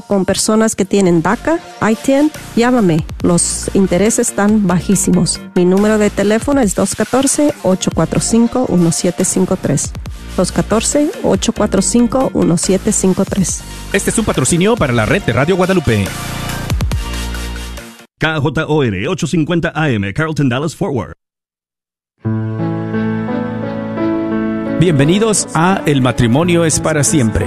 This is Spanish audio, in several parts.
con personas que tienen DACA, ITIN, llámame. Los intereses están bajísimos. Mi número de teléfono es 214-845-1753. 214-845-1753. Este es un patrocinio para la red de Radio Guadalupe. KJOR 850 AM, Carlton Dallas Forward. Bienvenidos a El matrimonio es para siempre,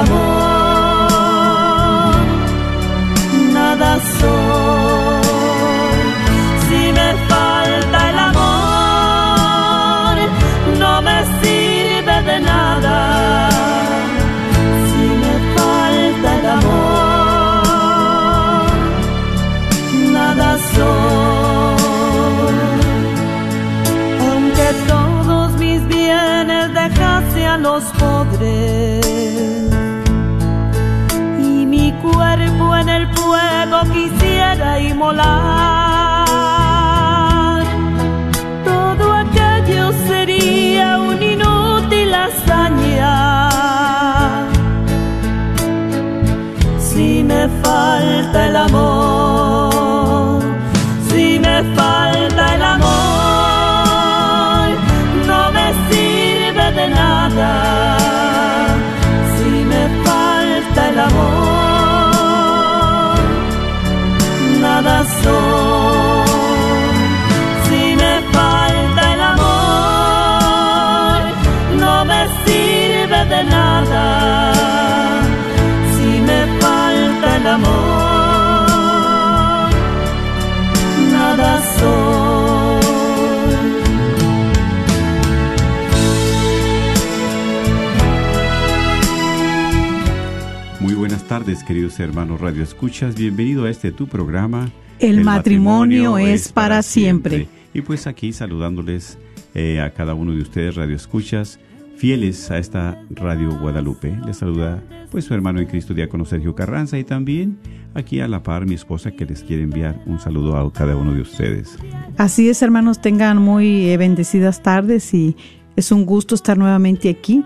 amor, quisiera inmolar, todo aquello sería un inútil hazaña. Si me falta el amor, tardes, queridos hermanos Radio Escuchas. Bienvenido a este tu programa. El matrimonio es para siempre. Y pues aquí saludándoles eh, a cada uno de ustedes, Radio Escuchas, fieles a esta Radio Guadalupe. Les saluda pues su hermano en Cristo, diácono Sergio Carranza, y también aquí a la par mi esposa que les quiere enviar un saludo a cada uno de ustedes. Así es, hermanos, tengan muy eh, bendecidas tardes y es un gusto estar nuevamente aquí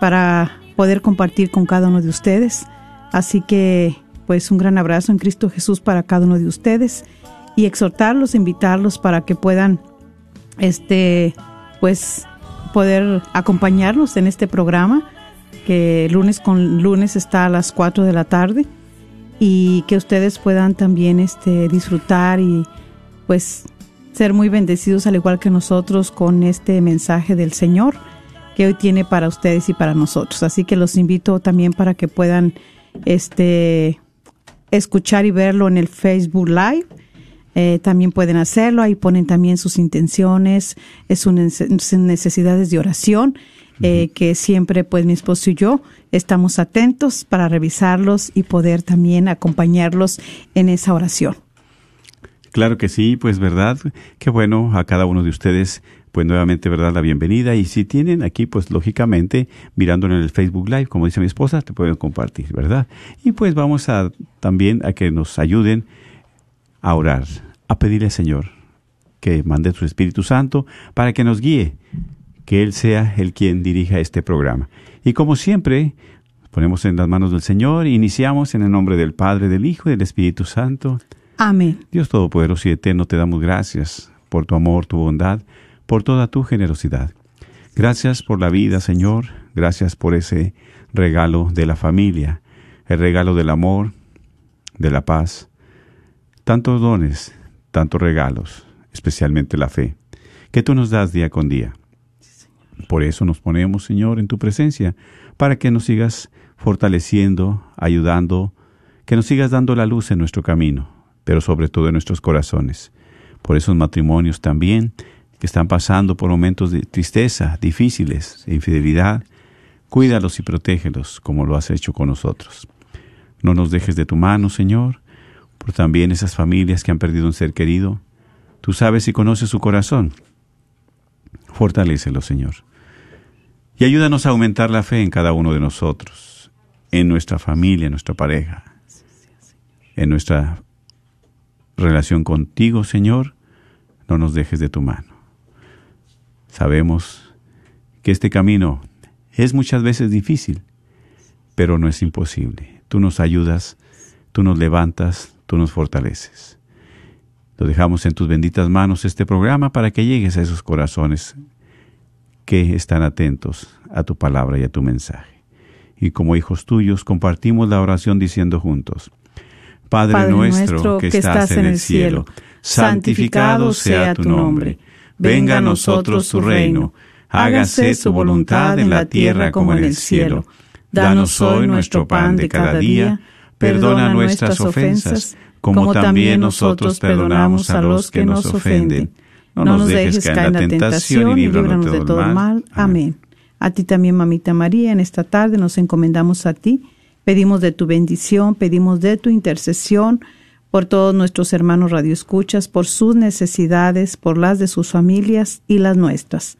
para poder compartir con cada uno de ustedes. Así que, pues un gran abrazo en Cristo Jesús para cada uno de ustedes y exhortarlos, invitarlos para que puedan, este, pues, poder acompañarnos en este programa que lunes con lunes está a las 4 de la tarde y que ustedes puedan también este, disfrutar y pues ser muy bendecidos al igual que nosotros con este mensaje del Señor que hoy tiene para ustedes y para nosotros. Así que los invito también para que puedan este escuchar y verlo en el Facebook Live. Eh, también pueden hacerlo, ahí ponen también sus intenciones, sus necesidades de oración, eh, que siempre pues mi esposo y yo estamos atentos para revisarlos y poder también acompañarlos en esa oración. Claro que sí, pues verdad, qué bueno a cada uno de ustedes, pues nuevamente, verdad, la bienvenida. Y si tienen aquí, pues lógicamente, mirándolo en el Facebook Live, como dice mi esposa, te pueden compartir, ¿verdad? Y pues vamos a también a que nos ayuden a orar, a pedirle al Señor que mande su Espíritu Santo para que nos guíe, que Él sea el quien dirija este programa. Y como siempre, ponemos en las manos del Señor, iniciamos en el nombre del Padre, del Hijo y del Espíritu Santo. Amén. Dios Todopoderoso y Eterno, te damos gracias por tu amor, tu bondad, por toda tu generosidad. Gracias por la vida, Señor. Gracias por ese regalo de la familia, el regalo del amor, de la paz. Tantos dones tantos regalos, especialmente la fe, que tú nos das día con día. Por eso nos ponemos, Señor, en tu presencia, para que nos sigas fortaleciendo, ayudando, que nos sigas dando la luz en nuestro camino, pero sobre todo en nuestros corazones. Por esos matrimonios también que están pasando por momentos de tristeza, difíciles, de infidelidad, cuídalos y protégelos como lo has hecho con nosotros. No nos dejes de tu mano, Señor, por también esas familias que han perdido un ser querido. Tú sabes y conoces su corazón. Fortalécelo, Señor. Y ayúdanos a aumentar la fe en cada uno de nosotros, en nuestra familia, en nuestra pareja, en nuestra relación contigo, Señor. No nos dejes de tu mano. Sabemos que este camino es muchas veces difícil, pero no es imposible. Tú nos ayudas, tú nos levantas, tú nos fortaleces. Lo dejamos en tus benditas manos este programa para que llegues a esos corazones que están atentos a tu palabra y a tu mensaje. Y como hijos tuyos compartimos la oración diciendo juntos, Padre, nuestro que estás en el cielo, santificado sea tu nombre, venga a nosotros tu reino, hágase tu voluntad en la tierra como en el cielo. Danos hoy nuestro pan de cada día, perdona nuestras ofensas, como también nosotros perdonamos a los que nos ofenden no, nos dejes caer en la tentación y líbranos de todo mal. Amén. A ti también, mamita María, en esta tarde nos encomendamos a ti. Pedimos de tu bendición, pedimos de tu intercesión por todos nuestros hermanos radioescuchas, por sus necesidades, por las de sus familias y las nuestras.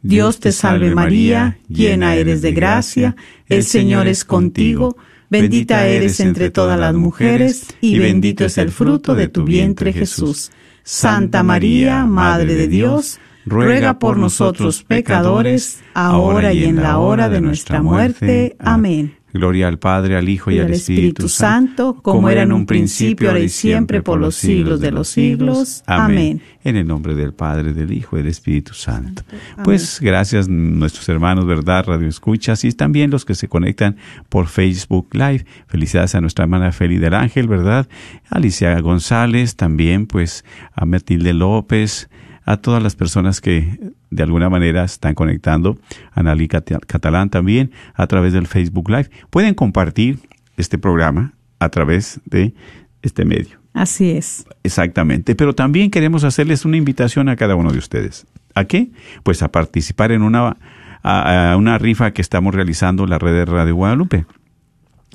Dios te salve María, llena eres de gracia, el Señor es contigo, bendita eres entre todas las mujeres, y bendito es el fruto de tu vientre Jesús. Santa María, Madre de Dios, ruega por nosotros pecadores, ahora y en la hora de nuestra muerte. Amén. Gloria al Padre, al Hijo y, al Espíritu, Santo, como era en un principio, ahora y siempre, por los siglos de los siglos. Amén. En el nombre del Padre, del Hijo y del Espíritu Santo. Pues gracias nuestros hermanos, ¿verdad? Radio Escuchas y también los que se conectan por Facebook Live. Felicidades a nuestra hermana Feli del Ángel, ¿verdad? Alicia González, también pues a Matilde López, a todas las personas que de alguna manera están conectando, Analí Catalán también, a través del Facebook Live. Pueden compartir este programa a través de este medio. Así es. Exactamente. Pero también queremos hacerles una invitación a cada uno de ustedes. ¿A qué? Pues a participar en una, a, una rifa que estamos realizando en la red de Radio Guadalupe.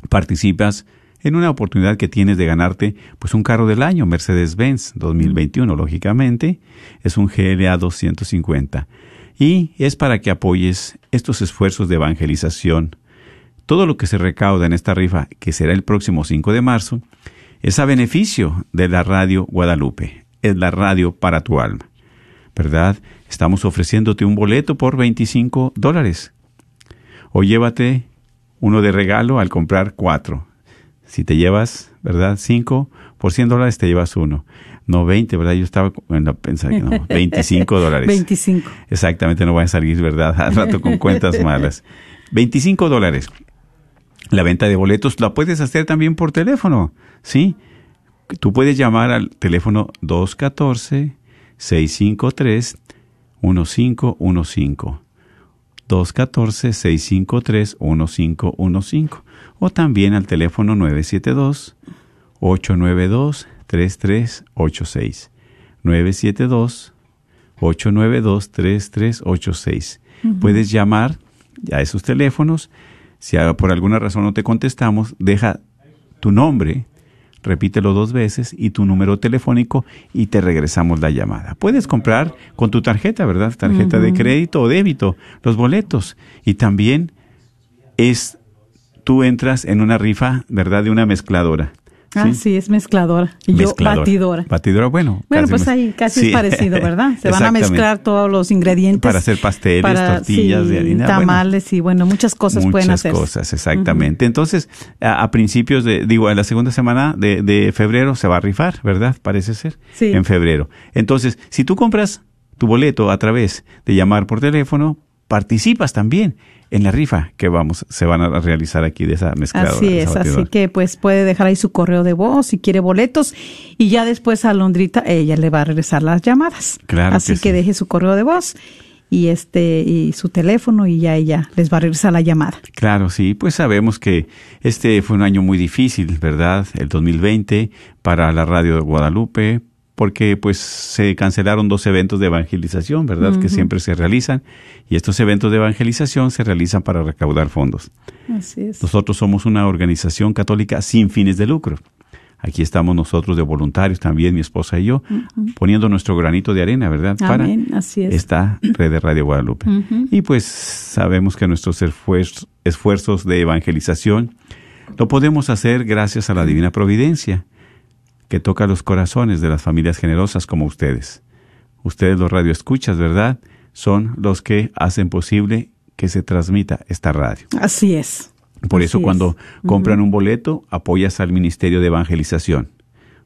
Participas en una oportunidad que tienes de ganarte pues un carro del año, Mercedes-Benz 2021, lógicamente, es un GLA 250 y es para que apoyes estos esfuerzos de evangelización. Todo lo que se recauda en esta rifa, que será el próximo 5 de marzo, es a beneficio de la radio Guadalupe, es la radio para tu alma. ¿Verdad? Estamos ofreciéndote un boleto por 25 dólares. O llévate uno de regalo al comprar cuatro. Si te llevas, ¿verdad? Cinco, por 100 dólares te llevas uno. No 20, ¿verdad? Yo estaba pensando que no, 25 dólares. 25. Exactamente, no voy a salir, ¿verdad? Al rato con cuentas malas. 25 dólares. La venta de boletos la puedes hacer también por teléfono, ¿sí? Tú puedes llamar al teléfono 214-653-1515. 214-653-1515 o también al teléfono 972-892-3386. 972-892-3386. Puedes llamar a esos teléfonos. Si por alguna razón no te contestamos, deja tu nombre, repítelo dos veces y tu número telefónico y te regresamos la llamada. Puedes comprar con tu tarjeta, ¿verdad? Tarjeta de crédito o débito, los boletos. Y también es tú entras en una rifa, ¿verdad? De una mezcladora. Ah, sí, es mezcladora. Y yo batidora. Batidora, bueno. Bueno, pues ahí casi es parecido, ¿verdad? Se van a mezclar todos los ingredientes. Para hacer pasteles, tortillas de harina. Tamales y bueno, muchas cosas pueden hacer. Muchas cosas, exactamente. Entonces, a, principios de, digo, en la segunda semana de, de, febrero se va a rifar, ¿verdad? Parece ser. Sí. En febrero. Entonces, si tú compras tu boleto a través de llamar por teléfono, participas también en la rifa que vamos se van a realizar aquí de esa mezcladora. Así es, así que pues puede dejar ahí su correo de voz si quiere boletos y ya después a Londrita ella le va a regresar las llamadas. Claro así que que, sí. deje su correo de voz y este y su teléfono y ya ella les va a regresar la llamada. Claro, sí, pues sabemos que este fue un año muy difícil, ¿verdad? El 2020 para la radio de Guadalupe, porque pues se cancelaron dos eventos de evangelización, ¿verdad? Que siempre se realizan y estos eventos de evangelización se realizan para recaudar fondos. Así es. Nosotros somos una organización católica sin fines de lucro. Aquí estamos nosotros de voluntarios también, mi esposa y yo, poniendo nuestro granito de arena, ¿verdad? Amén, así es. esta red de Radio Guadalupe. Y pues sabemos que nuestros esfuerzos de evangelización lo podemos hacer gracias a la divina providencia que toca los corazones de las familias generosas como ustedes. Ustedes los radioescuchas, ¿verdad? Son los que hacen posible que se transmita esta radio. Así es. Por Así eso es. cuando compran un boleto, apoyas al Ministerio de Evangelización.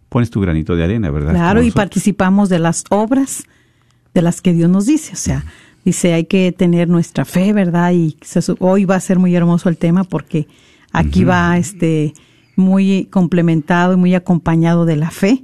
Pones tu granito de arena, ¿verdad? Claro, y participamos de las obras de las que Dios nos dice. O sea, dice, hay que tener nuestra fe, ¿verdad? Y se hoy va a ser muy hermoso el tema porque aquí va este muy complementado y muy acompañado de la fe.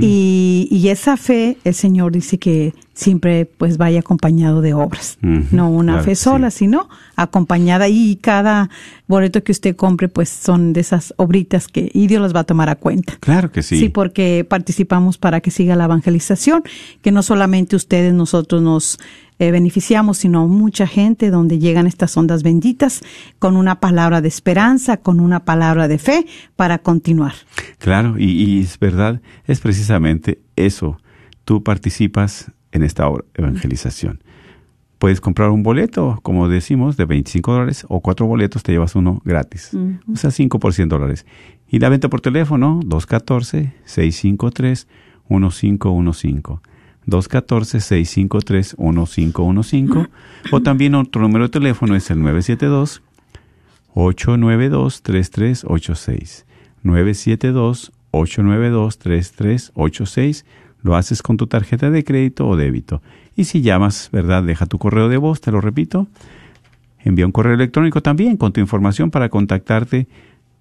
Y, y esa fe, el Señor dice que siempre pues vaya acompañado de obras. No una claro fe sí. sola, sino acompañada. Y cada boleto que usted compre pues son de esas obritas que y Dios las va a tomar a cuenta. Claro que sí. Sí, porque participamos para que siga la evangelización, que no solamente ustedes, nosotros nos eh, beneficiamos, sino mucha gente donde llegan estas ondas benditas con una palabra de esperanza, con una palabra de fe para continuar. Claro, y, y es verdad, es precisamente eso. Tú participas en esta evangelización. Puedes comprar un boleto, como decimos, de 25 dólares, o cuatro boletos te llevas uno gratis. O sea, 5 por 100 dólares. Y la venta por teléfono, 214-653-1515. 214-653-1515. o también otro número de teléfono es el 972 892-3386. 972-892-3386. Lo haces con tu tarjeta de crédito o débito. Y si llamas, ¿verdad? Deja tu correo de voz, te lo repito. Envía un correo electrónico también con tu información para contactarte.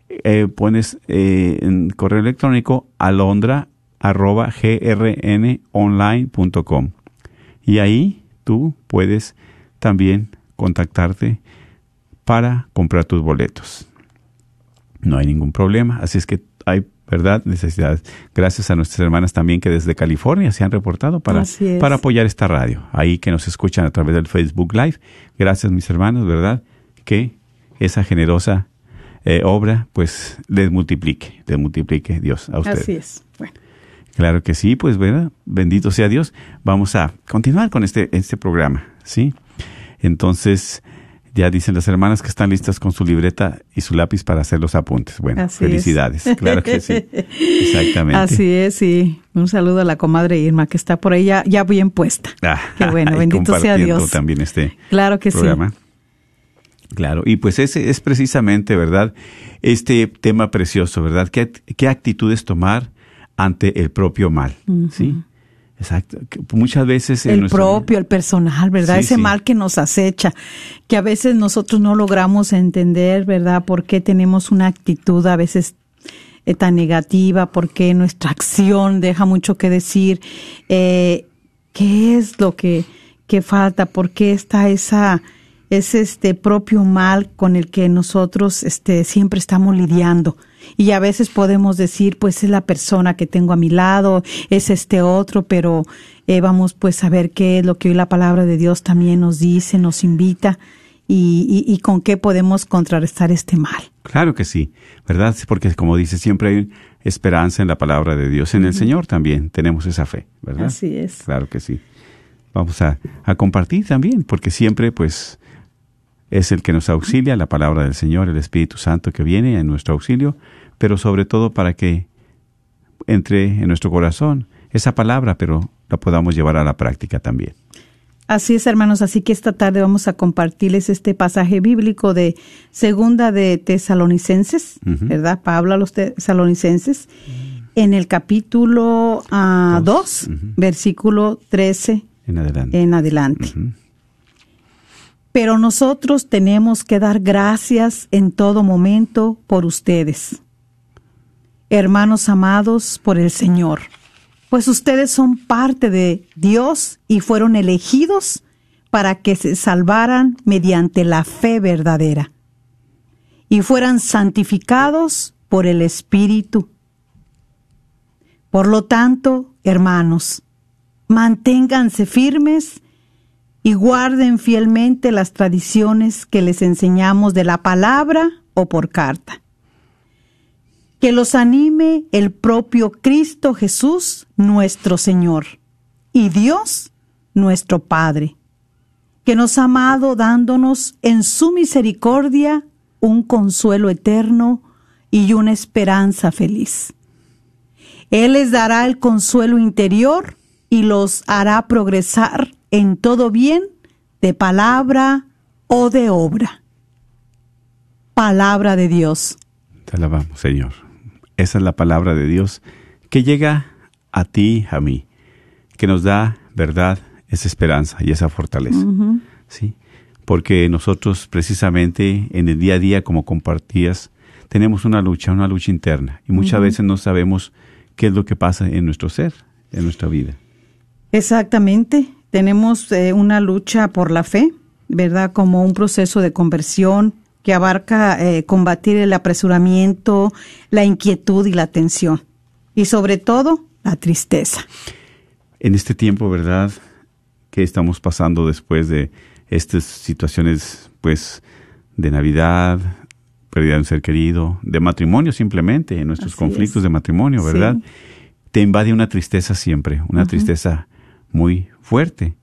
Eh, pones eh, en correo electrónico alondra arroba grnonline.com. Y ahí tú puedes también contactarte para comprar tus boletos. No hay ningún problema, así es que hay, ¿verdad? Necesidades. Gracias a nuestras hermanas también que desde California se han reportado para, para apoyar esta radio. Ahí que nos escuchan a través del Facebook Live. Gracias, mis hermanos, ¿verdad? Que esa generosa eh, obra, pues, les multiplique, les multiplique Dios a ustedes. Así es. Bueno, Claro que sí, pues ¿verdad? bendito sea Dios. Vamos a continuar con este, este programa, ¿sí? Entonces, ya dicen las hermanas que están listas con su libreta y su lápiz para hacer los apuntes. Bueno, Así es. felicidades, claro que sí. Exactamente. así es, sí. Un saludo a la comadre Irma que está por ahí ya, ya bien puesta. Ah, Qué bueno, y bendito sea Dios. también este Claro que sí. programa. Claro, y pues ese es precisamente, ¿verdad? Este tema precioso, ¿verdad? ¿Qué, qué actitudes tomar ante el propio mal? ¿Sí? Exacto. Muchas veces... el nuestra- propio, el personal, ¿verdad? Sí, Ese sí. mal que nos acecha, que a veces nosotros no logramos entender, ¿verdad? ¿Por qué tenemos una actitud a veces eh, tan negativa? ¿Por qué nuestra acción deja mucho que decir? Eh, ¿Qué es lo que, que falta? ¿Por qué está esa es este propio mal con el que nosotros este siempre estamos lidiando y a veces podemos decir pues es la persona que tengo a mi lado es este otro pero eh, vamos pues a ver qué es lo que hoy la palabra de Dios también nos dice nos invita y, y, y con qué podemos contrarrestar este mal Claro que sí, ¿verdad? Porque como dice, siempre hay esperanza en la palabra de Dios. En el Señor también tenemos esa fe, ¿verdad? Así es. Claro que sí. Vamos a, a compartir también, porque siempre pues es el que nos auxilia, la palabra del Señor, el Espíritu Santo que viene en nuestro auxilio, pero sobre todo para que entre en nuestro corazón esa palabra, pero la podamos llevar a la práctica también. Así es, hermanos. Así que esta tarde vamos a compartirles este pasaje bíblico de Segunda de Tesalonicenses. ¿verdad? Pablo a los Tesalonicenses, en el capítulo 2, Dos. Ujú. versículo 13 En adelante. en adelante. Pero nosotros tenemos que dar gracias en todo momento por ustedes. Hermanos amados por el Señor, pues ustedes son parte de Dios y fueron elegidos para que se salvaran mediante la fe verdadera y fueran santificados por el Espíritu. Por lo tanto, hermanos, manténganse firmes y guarden fielmente las tradiciones que les enseñamos de la palabra o por carta. Que los anime el propio Cristo Jesús, nuestro Señor, y Dios, nuestro Padre, que nos ha amado dándonos en su misericordia un consuelo eterno y una esperanza feliz. Él les dará el consuelo interior y los hará progresar en todo bien de palabra o de obra. Palabra de Dios. Te alabamos, Señor. Esa es la palabra de Dios que llega a ti, a mí, que nos da verdad, esa esperanza y esa fortaleza. ¿Sí? Porque nosotros precisamente en el día a día, como compartías, tenemos una lucha, una lucha interna y muchas veces no sabemos qué es lo que pasa en nuestro ser, en nuestra vida. Exactamente. Tenemos eh, una lucha por la fe, ¿verdad? Como un proceso de conversión que abarca eh, combatir el apresuramiento, la inquietud y la tensión. Y sobre todo, la tristeza. En este tiempo, ¿verdad? Que estamos pasando después de estas situaciones, pues, de Navidad, pérdida de un ser querido, de matrimonio simplemente, en nuestros Así conflictos es. de matrimonio, ¿verdad? Sí. Te invade una tristeza siempre, una tristeza muy fuerte,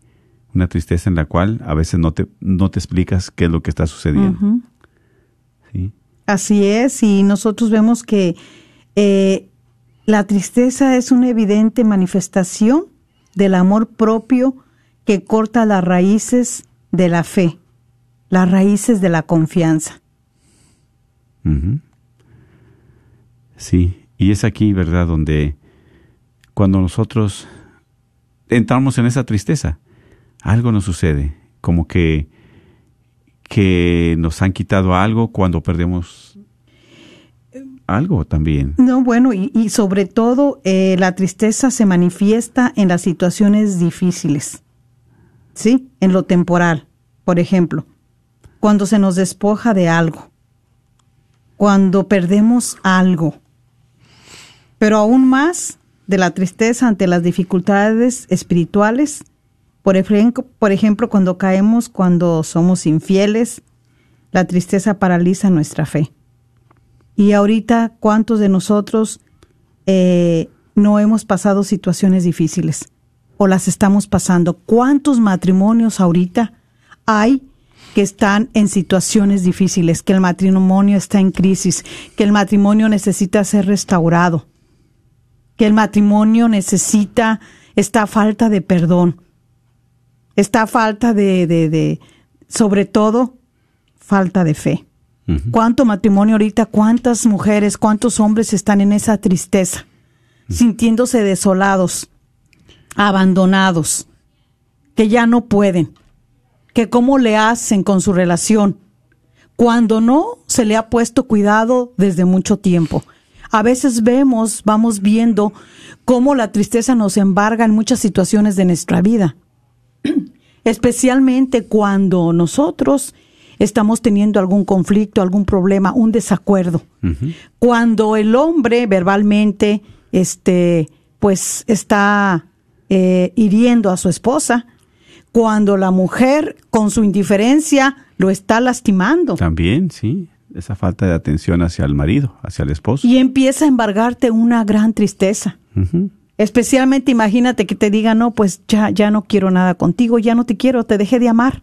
una tristeza en la cual a veces no te, no te explicas qué es lo que está sucediendo. Así es, y nosotros vemos que eh, la tristeza es una evidente manifestación del amor propio que corta las raíces de la fe, las raíces de la confianza. Sí, y es aquí, ¿verdad?, donde cuando nosotros entramos en esa tristeza, algo nos sucede, como que, que nos han quitado algo cuando perdemos algo también. No, bueno, y, sobre todo eh, la tristeza se manifiesta en las situaciones difíciles, ¿sí? En lo temporal, por ejemplo, cuando se nos despoja de algo, cuando perdemos algo, pero aún más de la tristeza ante las dificultades espirituales, por ejemplo, por ejemplo, cuando caemos, cuando somos infieles, la tristeza paraliza nuestra fe. Y ahorita, ¿cuántos de nosotros eh, no hemos pasado situaciones difíciles o las estamos pasando? ¿Cuántos matrimonios ahorita hay que están en situaciones difíciles, que el matrimonio está en crisis, que el matrimonio necesita ser restaurado, que el matrimonio necesita esta falta de perdón, esta falta de, de, de sobre todo, falta de fe? ¿Cuánto matrimonio ahorita, cuántas mujeres, cuántos hombres están en esa tristeza, sintiéndose desolados, abandonados, que ya no pueden, que cómo le hacen con su relación, cuando no se le ha puesto cuidado desde mucho tiempo? A veces vemos, vamos viendo cómo la tristeza nos embarga en muchas situaciones de nuestra vida. Especialmente cuando nosotros estamos teniendo algún conflicto, algún problema, un desacuerdo. Cuando el hombre verbalmente, este, pues está eh, hiriendo a su esposa, cuando la mujer con su indiferencia lo está lastimando. También, sí, esa falta de atención hacia el marido, hacia el esposo. y empieza a embargarte una gran tristeza. Especialmente imagínate que te diga, no, pues ya, ya no quiero nada contigo, ya no te quiero, te dejé de amar.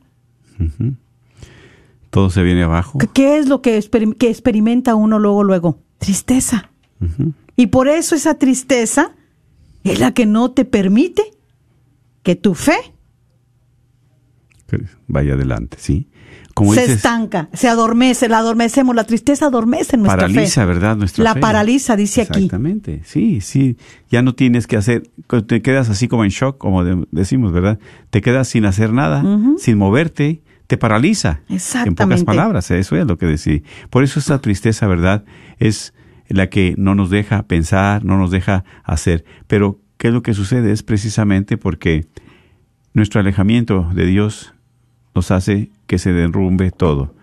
Todo se viene abajo. ¿Qué- ¿Qué es lo que, que experimenta uno luego, luego? Tristeza. Y por eso esa tristeza es la que no te permite que tu fe Vaya adelante, sí. Como se dices, estanca, se adormece, la adormecemos, la tristeza adormece nuestra paraliza, fe. ¿verdad? Nuestra La fe. paraliza, dice aquí. Exactamente, sí, sí. Ya no tienes que hacer, te quedas así como en shock, como de- decimos, ¿verdad? Te quedas sin hacer nada, sin moverte, te paraliza. En pocas Exactamente. palabras, eso es lo que decía. Por eso esa tristeza, ¿verdad? Es la que no nos deja pensar, no nos deja hacer. Pero, ¿qué es lo que sucede? Es precisamente porque nuestro alejamiento de Dios nos hace que se derrumbe todo,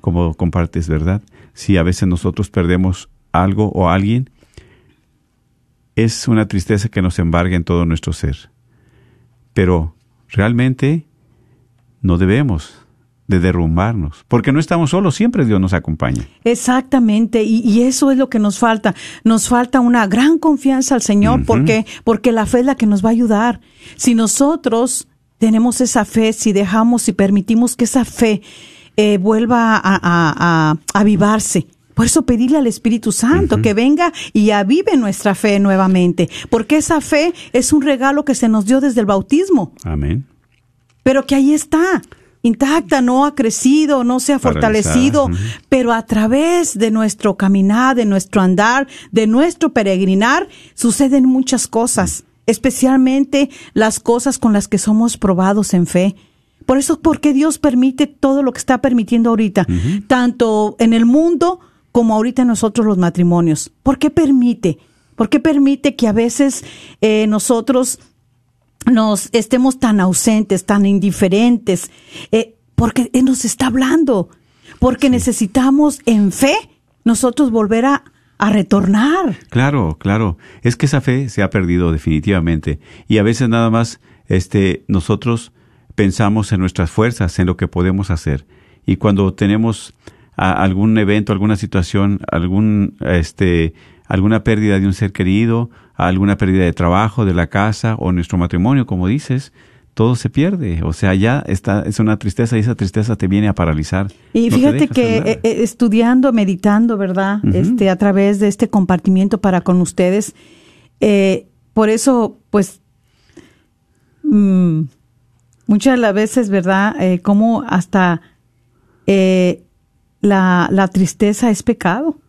como compartes, ¿verdad? Si a veces nosotros perdemos algo o alguien, es una tristeza que nos embarga en todo nuestro ser. Pero realmente no debemos de derrumbarnos, porque no estamos solos, siempre Dios nos acompaña. Exactamente, y, y eso es lo que nos falta. Nos falta una gran confianza al Señor, porque porque la fe es la que nos va a ayudar. Si nosotros tenemos esa fe, si dejamos y permitimos que esa fe eh, vuelva a, a- a- a avivarse. Por eso pedirle al Espíritu Santo que venga y avive nuestra fe nuevamente, porque esa fe es un regalo que se nos dio desde el bautismo. Amén. pero que ahí está, intacta, no ha crecido, no se ha fortalecido, pero a través de nuestro caminar, de nuestro andar, de nuestro peregrinar, suceden muchas cosas, especialmente las cosas con las que somos probados en fe. Por eso, porque Dios permite todo lo que está permitiendo ahorita, tanto en el mundo como ahorita en nosotros los matrimonios. ¿Por qué permite? ¿Por qué permite que a veces eh, nosotros nos estemos tan ausentes, tan indiferentes, eh, porque Él nos está hablando, porque necesitamos en fe nosotros volver a, a retornar. Claro, claro. Es que esa fe se ha perdido definitivamente. Y a veces nada más este, nosotros pensamos en nuestras fuerzas, en lo que podemos hacer. Y cuando tenemos a- algún evento, alguna situación, algún, este, alguna pérdida de un ser querido, alguna pérdida de trabajo, de la casa o nuestro matrimonio, como dices, todo se pierde. O sea, ya está, es una tristeza y esa tristeza te viene a paralizar. Y No fíjate que eh, eh, estudiando, meditando, ¿verdad? Este, a través de este compartimiento para con ustedes, eh, por eso, pues, mm, muchas de las veces, ¿verdad? Eh, como hasta eh, la, la tristeza es pecado.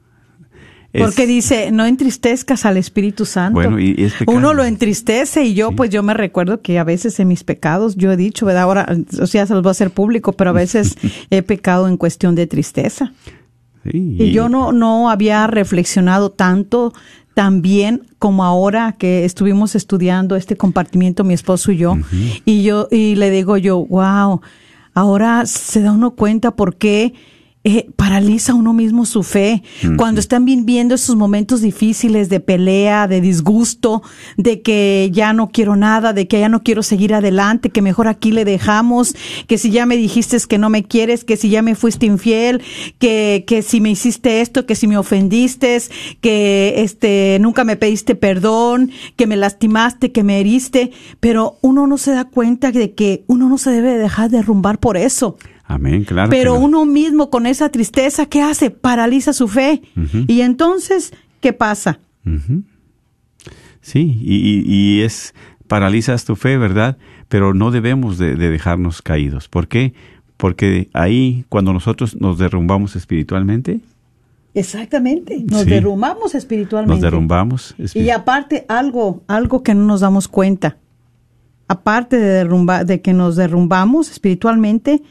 Es- Porque dice, no entristezcas al Espíritu Santo. Bueno, y- es. Uno lo entristece y yo, pues yo me recuerdo que a veces en mis pecados, yo he dicho, ¿verdad? Ahora, o sea, se los voy a hacer público, pero a veces he pecado en cuestión de tristeza. Sí, Y yo no, no había reflexionado tanto también como ahora que estuvimos estudiando este compartimiento, mi esposo y yo. Y yo, y le digo yo, wow, ahora se da uno cuenta por qué eh, paraliza uno mismo su fe. Cuando están viviendo esos momentos difíciles de pelea, de disgusto, de que ya no quiero nada, de que ya no quiero seguir adelante, que mejor aquí le dejamos, que si ya me dijiste que no me quieres, que si ya me fuiste infiel, que, que si me hiciste esto, que si me ofendiste, que este nunca me pediste perdón, que me lastimaste, que me heriste, pero uno no se da cuenta de que uno no se debe dejar derrumbar por eso. Amén, claro. Pero uno mismo con esa tristeza, ¿qué hace? Paraliza su fe. Y entonces, ¿qué pasa? Sí, y, es, paralizas tu fe, ¿verdad? Pero no debemos de, de dejarnos caídos. ¿Por qué? Porque ahí, cuando nosotros nos derrumbamos espiritualmente, Exactamente. Nos Sí. derrumbamos espiritualmente. nos derrumbamos. Y aparte, algo, algo que no nos damos cuenta. Aparte de, derrumba, de que nos derrumbamos espiritualmente,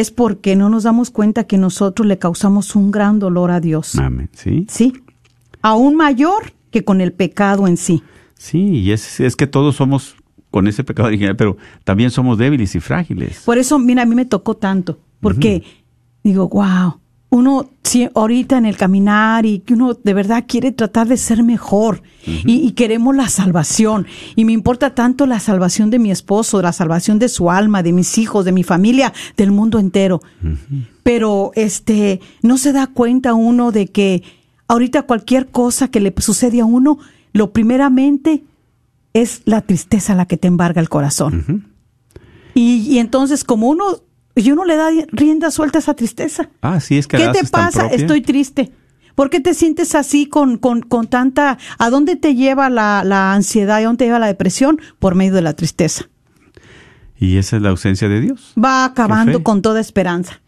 es porque no nos damos cuenta que nosotros le causamos un gran dolor a Dios. Amén, ¿sí? Sí. Aún mayor que con el pecado en sí. Sí, y es, es que todos somos con ese pecado original, pero también somos débiles y frágiles. Por eso, mira, a mí me tocó tanto, porque digo, wow, uno si- ahorita en el caminar y que uno de verdad quiere tratar de ser mejor y, y queremos la salvación y me importa tanto la salvación de mi esposo, la salvación de su alma, de mis hijos, de mi familia, del mundo entero. Pero este no se da cuenta uno de que ahorita cualquier cosa que le sucede a uno, lo primeramente es la tristeza la que te embarga el corazón. Y, y entonces, como uno, y uno le da rienda suelta a esa tristeza. Ah, sí, es que ¿Qué la te pasa? Estoy triste. ¿Por qué te sientes así con, con, con tanta... ¿A dónde te lleva la, la ansiedad? ¿A dónde te lleva la depresión? Por medio de la tristeza. Y esa es la ausencia de Dios. Va acabando con toda esperanza.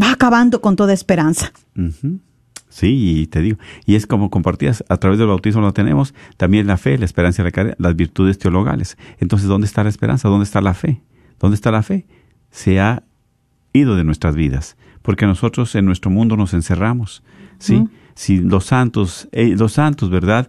Va acabando con toda esperanza. Sí, y te digo, y es como compartías, a través del bautismo lo tenemos, también la fe, la esperanza y la caridad, las virtudes teologales. Entonces, ¿dónde está la esperanza? ¿Dónde está la fe? ¿Dónde está la fe? Se ha ido de nuestras vidas, porque nosotros en nuestro mundo nos encerramos, ¿sí? Si los santos, eh, los santos, ¿verdad?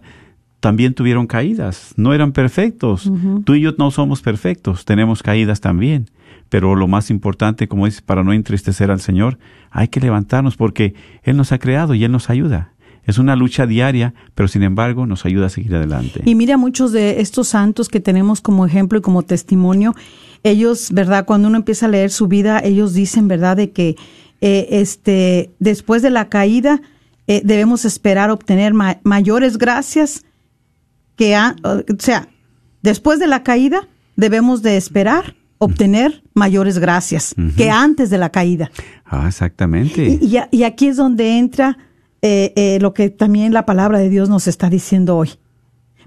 También tuvieron caídas, no eran perfectos. Tú y yo no somos perfectos, tenemos caídas también. Pero lo más importante, como dice, para no entristecer al Señor, hay que levantarnos porque Él nos ha creado y Él nos ayuda. Es una lucha diaria, pero sin embargo nos ayuda a seguir adelante. Y mira, muchos de estos santos que tenemos como ejemplo y como testimonio, ellos, ¿verdad? Cuando uno empieza a leer su vida, ellos dicen, ¿verdad?, de que eh, este, después de la caída eh, debemos esperar obtener mayores gracias que, o sea, después de la caída debemos de esperar obtener mayores gracias que antes de la caída. Ah, exactamente. Y, y aquí es donde entra eh, eh, lo que también la palabra de Dios nos está diciendo hoy.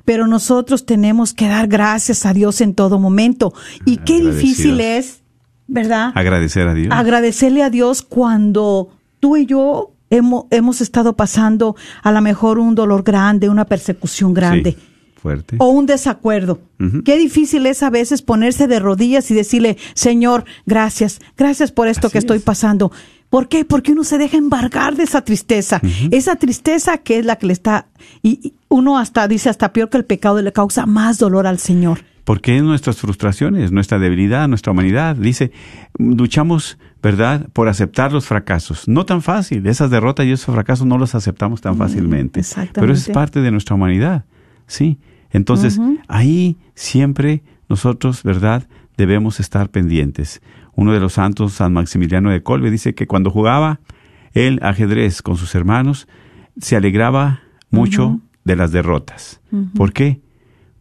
Pero nosotros tenemos que dar gracias a Dios en todo momento. Y qué difícil es, ¿verdad? Agradecer a Dios. Agradecerle a Dios cuando tú y yo hemos, hemos estado pasando a lo mejor un dolor grande, una persecución grande. Fuerte. O un desacuerdo. Qué difícil es a veces ponerse de rodillas y decirle, Señor, gracias, gracias por esto que estoy pasando. ¿Por qué? Porque uno se deja embargar de esa tristeza. Esa tristeza que es la que le está, y uno hasta dice, hasta peor que el pecado le causa más dolor al Señor. Porque es nuestras frustraciones, nuestra debilidad, nuestra humanidad. Dice, luchamos, ¿verdad?, por aceptar los fracasos. No tan fácil, esas derrotas y esos fracasos no los aceptamos tan fácilmente. exactamente. Pero es parte de nuestra humanidad, ¿sí? Entonces, ahí siempre nosotros, ¿verdad?, debemos estar pendientes uno de los santos, San Maximiliano de Colbe, dice que cuando jugaba el ajedrez con sus hermanos, se alegraba mucho de las derrotas. ¿Por qué?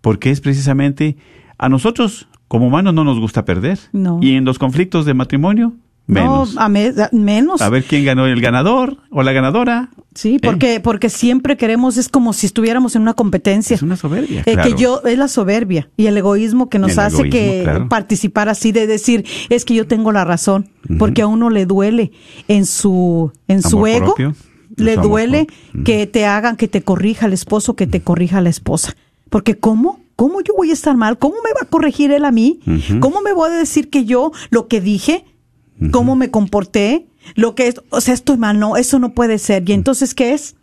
Porque es precisamente a nosotros como humanos no nos gusta perder. Y en los conflictos de matrimonio Menos. No, a menos. A ver quién ganó el ganador o la ganadora. Sí, porque, porque siempre queremos, es como si estuviéramos en una competencia. Es una soberbia. Eh, que yo, es la soberbia y el egoísmo que nos hace que participar así de decir, es que yo tengo la razón, porque a uno le duele en su, en su ego, le duele que te hagan, que te corrija el esposo, que te corrija la esposa. Porque ¿cómo? ¿Cómo yo voy a estar mal? ¿Cómo me va a corregir él a mí? ¿Cómo me voy a decir que yo lo que dije cómo me comporté, lo que es, o sea, estoy mal, no, eso no puede ser. ¿Y entonces qué es?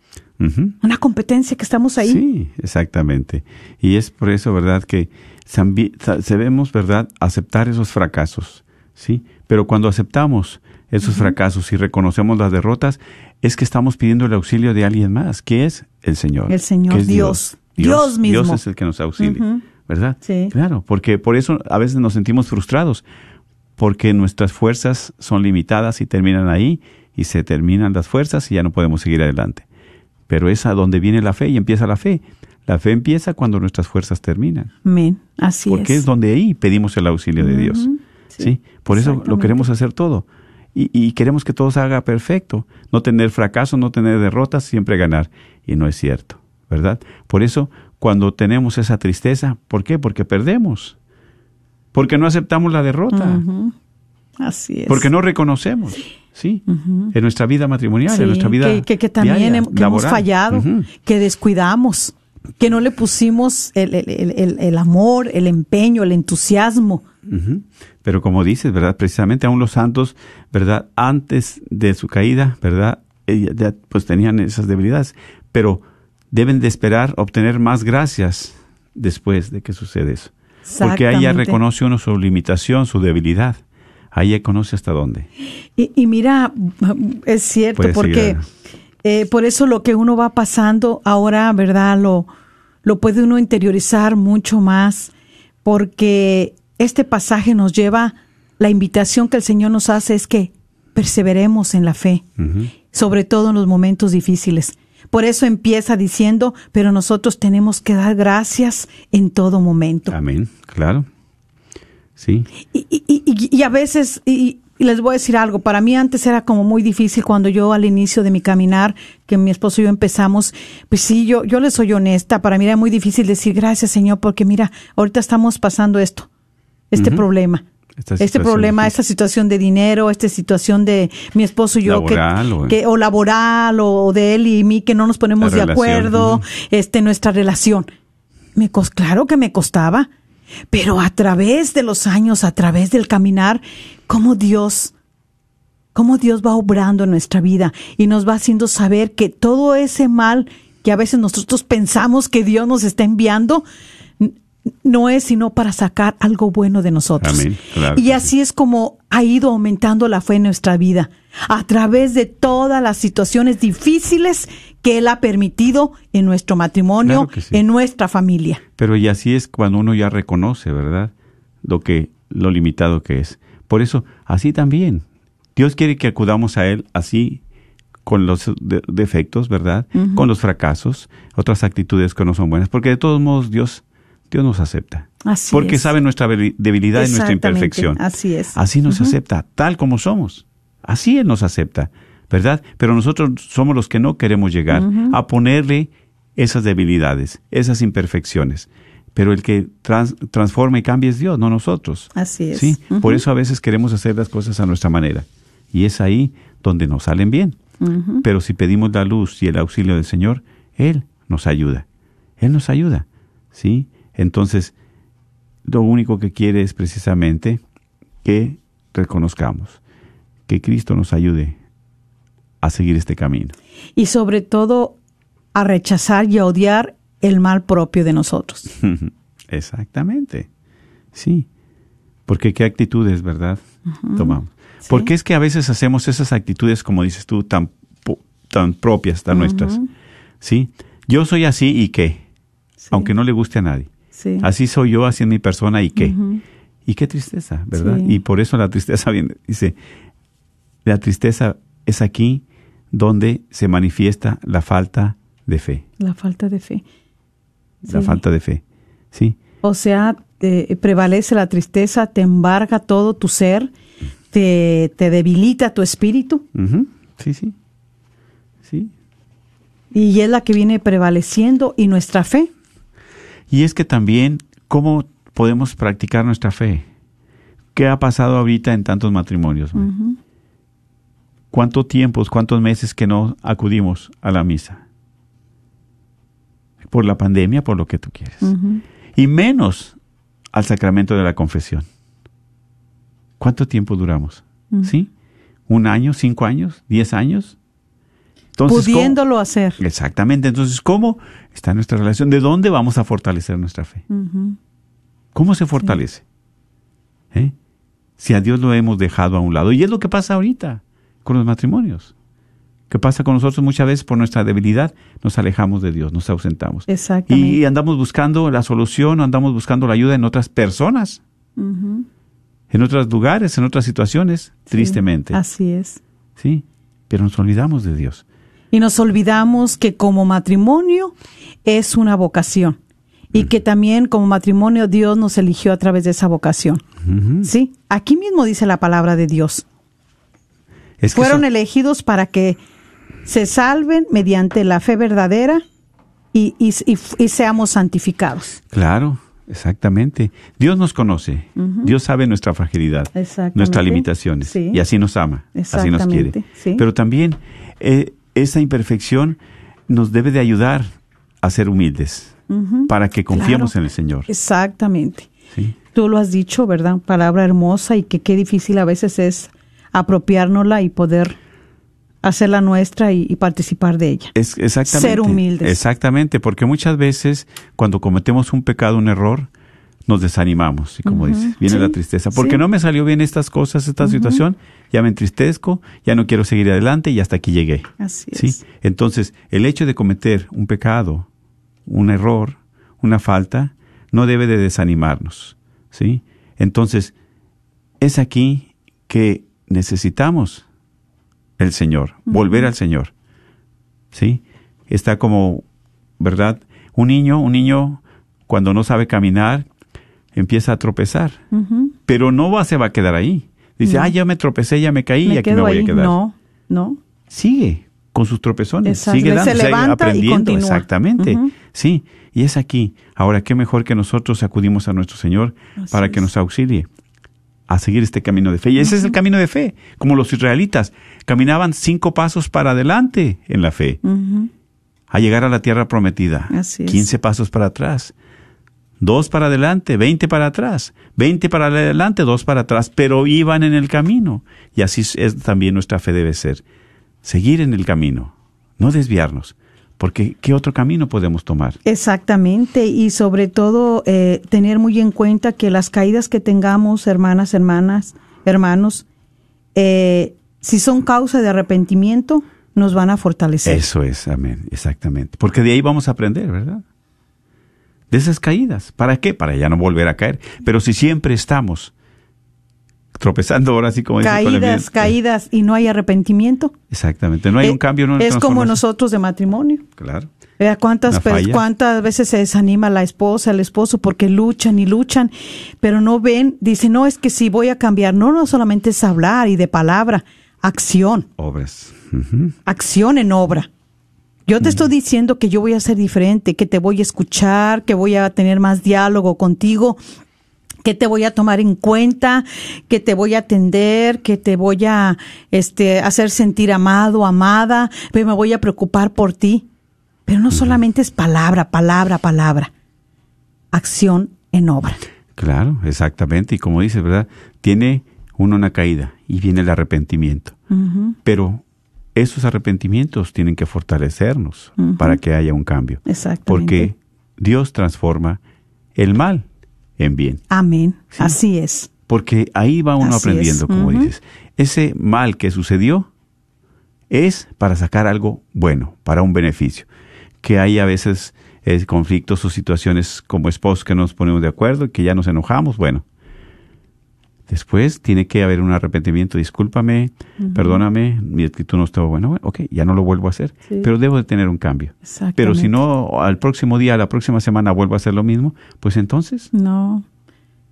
Una competencia que estamos ahí. Sí, exactamente. Y es por eso, ¿verdad?, que debemos, ¿verdad?, aceptar esos fracasos, ¿sí? Pero cuando aceptamos esos fracasos y reconocemos las derrotas, es que estamos pidiendo el auxilio de alguien más, que es el Señor. El Señor, es Dios. Dios, mismo. Dios es el que nos auxilia, ¿verdad? Sí. Claro, porque por eso a veces nos sentimos frustrados, porque nuestras fuerzas son limitadas y terminan ahí y se terminan las fuerzas y ya no podemos seguir adelante. Pero es a donde viene la fe y empieza la fe. La fe empieza cuando nuestras fuerzas terminan. Amén, así porque es. donde ahí pedimos el auxilio de Dios. Sí, Por eso lo queremos hacer todo. Y, y, queremos que todo se haga perfecto. No tener fracaso, no tener derrotas, siempre ganar. Y no es cierto, ¿verdad? Por eso, cuando tenemos esa tristeza, ¿por qué? Porque perdemos porque no aceptamos la derrota. Así es. Porque no reconocemos, ¿sí? En nuestra vida matrimonial, en nuestra vida Que, que, también hemos fallado, que descuidamos, que no le pusimos el, el, el, amor, el empeño, el entusiasmo. Pero como dices, ¿verdad? Precisamente aún los santos, ¿verdad? Antes de su caída, ¿verdad? pues tenían esas debilidades, pero deben de esperar obtener más gracias después de que sucede eso. Porque ahí ya reconoce uno su limitación, su debilidad. Ahí ya conoce hasta dónde. Y, mira, es cierto, porque eh, por eso lo que uno va pasando ahora, ¿verdad? Lo, lo puede uno interiorizar mucho más, porque este pasaje nos lleva, la invitación que el Señor nos hace es que perseveremos en la fe, sobre todo en los momentos difíciles. Por eso empieza diciendo, pero nosotros tenemos que dar gracias en todo momento. Amén, claro. Sí. Y, y, y, a veces, y, les voy a decir algo, para mí antes era como muy difícil cuando yo al inicio de mi caminar, que mi esposo y yo empezamos, pues sí, yo, yo le soy honesta, para mí era muy difícil decir gracias Señor, porque mira, ahorita estamos pasando esto, este problema este problema, esta situación de dinero, esta situación de mi esposo y yo que, o, laboral o de él y mí que no nos ponemos de acuerdo, este nuestra relación. Me claro que me costaba, pero a través de los años, a través del caminar, como Dios cómo Dios va obrando en nuestra vida y nos va haciendo saber que todo ese mal que a veces nosotros pensamos que Dios nos está enviando, no es sino para sacar algo bueno de nosotros. Amén, claro y así es como ha ido aumentando la fe en nuestra vida, a través de todas las situaciones difíciles que Él ha permitido en nuestro matrimonio, Claro que sí. en nuestra familia. Pero y así es cuando uno ya reconoce, ¿verdad? Lo que, lo limitado que es. Por eso, así también. Dios quiere que acudamos a Él así, con los de- defectos, ¿verdad? Con los fracasos, otras actitudes que no son buenas. Porque de todos modos, Dios, Dios nos acepta. Así porque es. sabe nuestra debili- debilidad y nuestra imperfección. así es. Así nos acepta, tal como somos. Así Él nos acepta, ¿verdad? Pero nosotros somos los que no queremos llegar a ponerle esas debilidades, esas imperfecciones. Pero el que trans- transforma y cambia es Dios, no nosotros. Así es. Sí, por eso a veces queremos hacer las cosas a nuestra manera. Y es ahí donde nos salen bien. Pero si pedimos la luz y el auxilio del Señor, Él nos ayuda. Él nos ayuda. ¿Sí? Entonces, lo único que quiere es precisamente que reconozcamos que Cristo nos ayude a seguir este camino. Y sobre todo a rechazar y a odiar el mal propio de nosotros. Exactamente. Sí. Porque qué actitudes, ¿verdad? Tomamos. Porque es que a veces hacemos esas actitudes, como dices tú, tan, propias, tan nuestras. Sí. Yo soy así y qué. Aunque no le guste a nadie. Sí. Así soy yo, así es mi persona y qué. Y qué tristeza, ¿verdad? Sí. Y por eso la tristeza viene, dice, la tristeza es aquí donde se manifiesta la falta de fe. La falta de fe. La Sí. falta de fe. Sí. O sea, eh, prevalece la tristeza, te embarga todo tu ser, te, te debilita tu espíritu. Sí, sí. Sí. y es la que viene prevaleciendo y nuestra fe. Y es que también, ¿cómo podemos practicar nuestra fe? ¿Qué ha pasado ahorita en tantos matrimonios? May? ¿Cuántos tiempos, cuántos meses que no acudimos a la misa? Por la pandemia, por lo que tú quieres. Y menos al sacramento de la confesión. ¿Cuánto tiempo duramos? ¿Sí? ¿Un año, cinco años, diez años? Entonces, ¿cómo- pudiéndolo hacer. Exactamente. Entonces, ¿cómo está nuestra relación? ¿De dónde vamos a fortalecer nuestra fe? ¿Cómo se fortalece? ¿Eh? Si a Dios lo hemos dejado a un lado. Y es lo que pasa ahorita con los matrimonios. ¿Qué pasa con nosotros muchas veces por nuestra debilidad? Nos alejamos de Dios, nos ausentamos. Exactamente. Y andamos buscando la solución, andamos buscando la ayuda en otras personas, en otros lugares, en otras situaciones, tristemente. Así es. Sí, pero nos olvidamos de Dios. Y nos olvidamos que como matrimonio es una vocación y que también como matrimonio Dios nos eligió a través de esa vocación. Sí, aquí mismo dice la palabra de Dios. Es que Fueron son- elegidos para que se salven mediante la fe verdadera y, y- y- y seamos santificados. Claro, exactamente. Dios nos conoce. Dios sabe nuestra fragilidad, nuestras limitaciones. Sí. Y así nos ama, así nos quiere. Sí. Pero también eh, esa imperfección nos debe de ayudar a ser humildes para que confiemos Claro. en el Señor. Exactamente. ¿sí? Tú lo has dicho, ¿verdad? Palabra hermosa y que qué difícil a veces es apropiárnosla y poder hacerla nuestra y, y participar de ella. Es, exactamente. Ser humildes. Exactamente, porque muchas veces cuando cometemos un pecado, un error, nos desanimamos, y como dices, viene Sí, la tristeza. Porque sí. no me salió bien estas cosas, esta situación, ya me entristezco, ya no quiero seguir adelante y hasta aquí llegué. Así ¿Sí? es. Entonces, el hecho de cometer un pecado, un error, una falta, no debe de desanimarnos. ¿Sí? Entonces, es aquí que necesitamos el Señor, volver al Señor. ¿Sí? Está como, ¿verdad? Un niño, un niño cuando no sabe caminar, empieza a tropezar, pero no va, se va a quedar ahí. Dice, ah, ya me tropecé, ya me caí y aquí me voy ahí. a quedar No, no. sigue con sus tropezones, Exacto. sigue Se dando, sigue levanta y aprendiendo, continúa. exactamente. Sí, y es aquí. Ahora, qué mejor que nosotros acudimos a nuestro Señor Así para que nos auxilie a seguir este camino de fe. Y ese es el camino de fe, como los israelitas caminaban cinco pasos para adelante en la fe, a llegar a la tierra prometida, Así es. 15 pasos para atrás. Dos para adelante, veinte para atrás, veinte para adelante, dos para atrás, pero iban en el camino. Y así es también nuestra fe debe ser. Seguir en el camino, no desviarnos. Porque ¿qué otro camino podemos tomar? Exactamente, y sobre todo eh, tener muy en cuenta que las caídas que tengamos, hermanas, hermanas, hermanos, eh, si son causa de arrepentimiento, nos van a fortalecer. Eso es, amén, exactamente. Porque de ahí vamos a aprender, ¿verdad? De esas caídas. ¿Para qué? Para ya no volver a caer. Pero si siempre estamos tropezando ahora así como caídas, caídas y no hay arrepentimiento. Exactamente, no hay Eh, un cambio, no hay Es como nosotros de matrimonio. Claro. Vea cuántas, cuántas veces se desanima la esposa, el esposo, porque luchan y luchan, pero no ven, dicen, no, es que sí voy a cambiar. No, no solamente es hablar y de palabra, acción, Obras. Acción en obra. Yo te estoy diciendo que yo voy a ser diferente, que te voy a escuchar, que voy a tener más diálogo contigo, que te voy a tomar en cuenta, que te voy a atender, que te voy a este hacer sentir amado, amada, pero me voy a preocupar por ti. Pero no solamente es palabra, palabra, palabra. Acción en obra. Claro, exactamente. Y como dices, ¿verdad? Tiene uno una caída y viene el arrepentimiento. Pero esos arrepentimientos tienen que fortalecernos para que haya un cambio. Exactamente. Porque Dios transforma el mal en bien. Amén. Sí. Así es. Porque ahí va uno Así aprendiendo, como dices. Ese mal que sucedió es para sacar algo bueno, para un beneficio. Que hay a veces eh, conflictos o situaciones como esposos que no nos ponemos de acuerdo y que ya nos enojamos. Bueno, después tiene que haber un arrepentimiento. Discúlpame, perdóname, mi actitud no estaba buena. Bueno, ok, ya no lo vuelvo a hacer. Sí. Pero debo de tener un cambio. Pero si no, al próximo día, a la próxima semana vuelvo a hacer lo mismo, pues entonces No.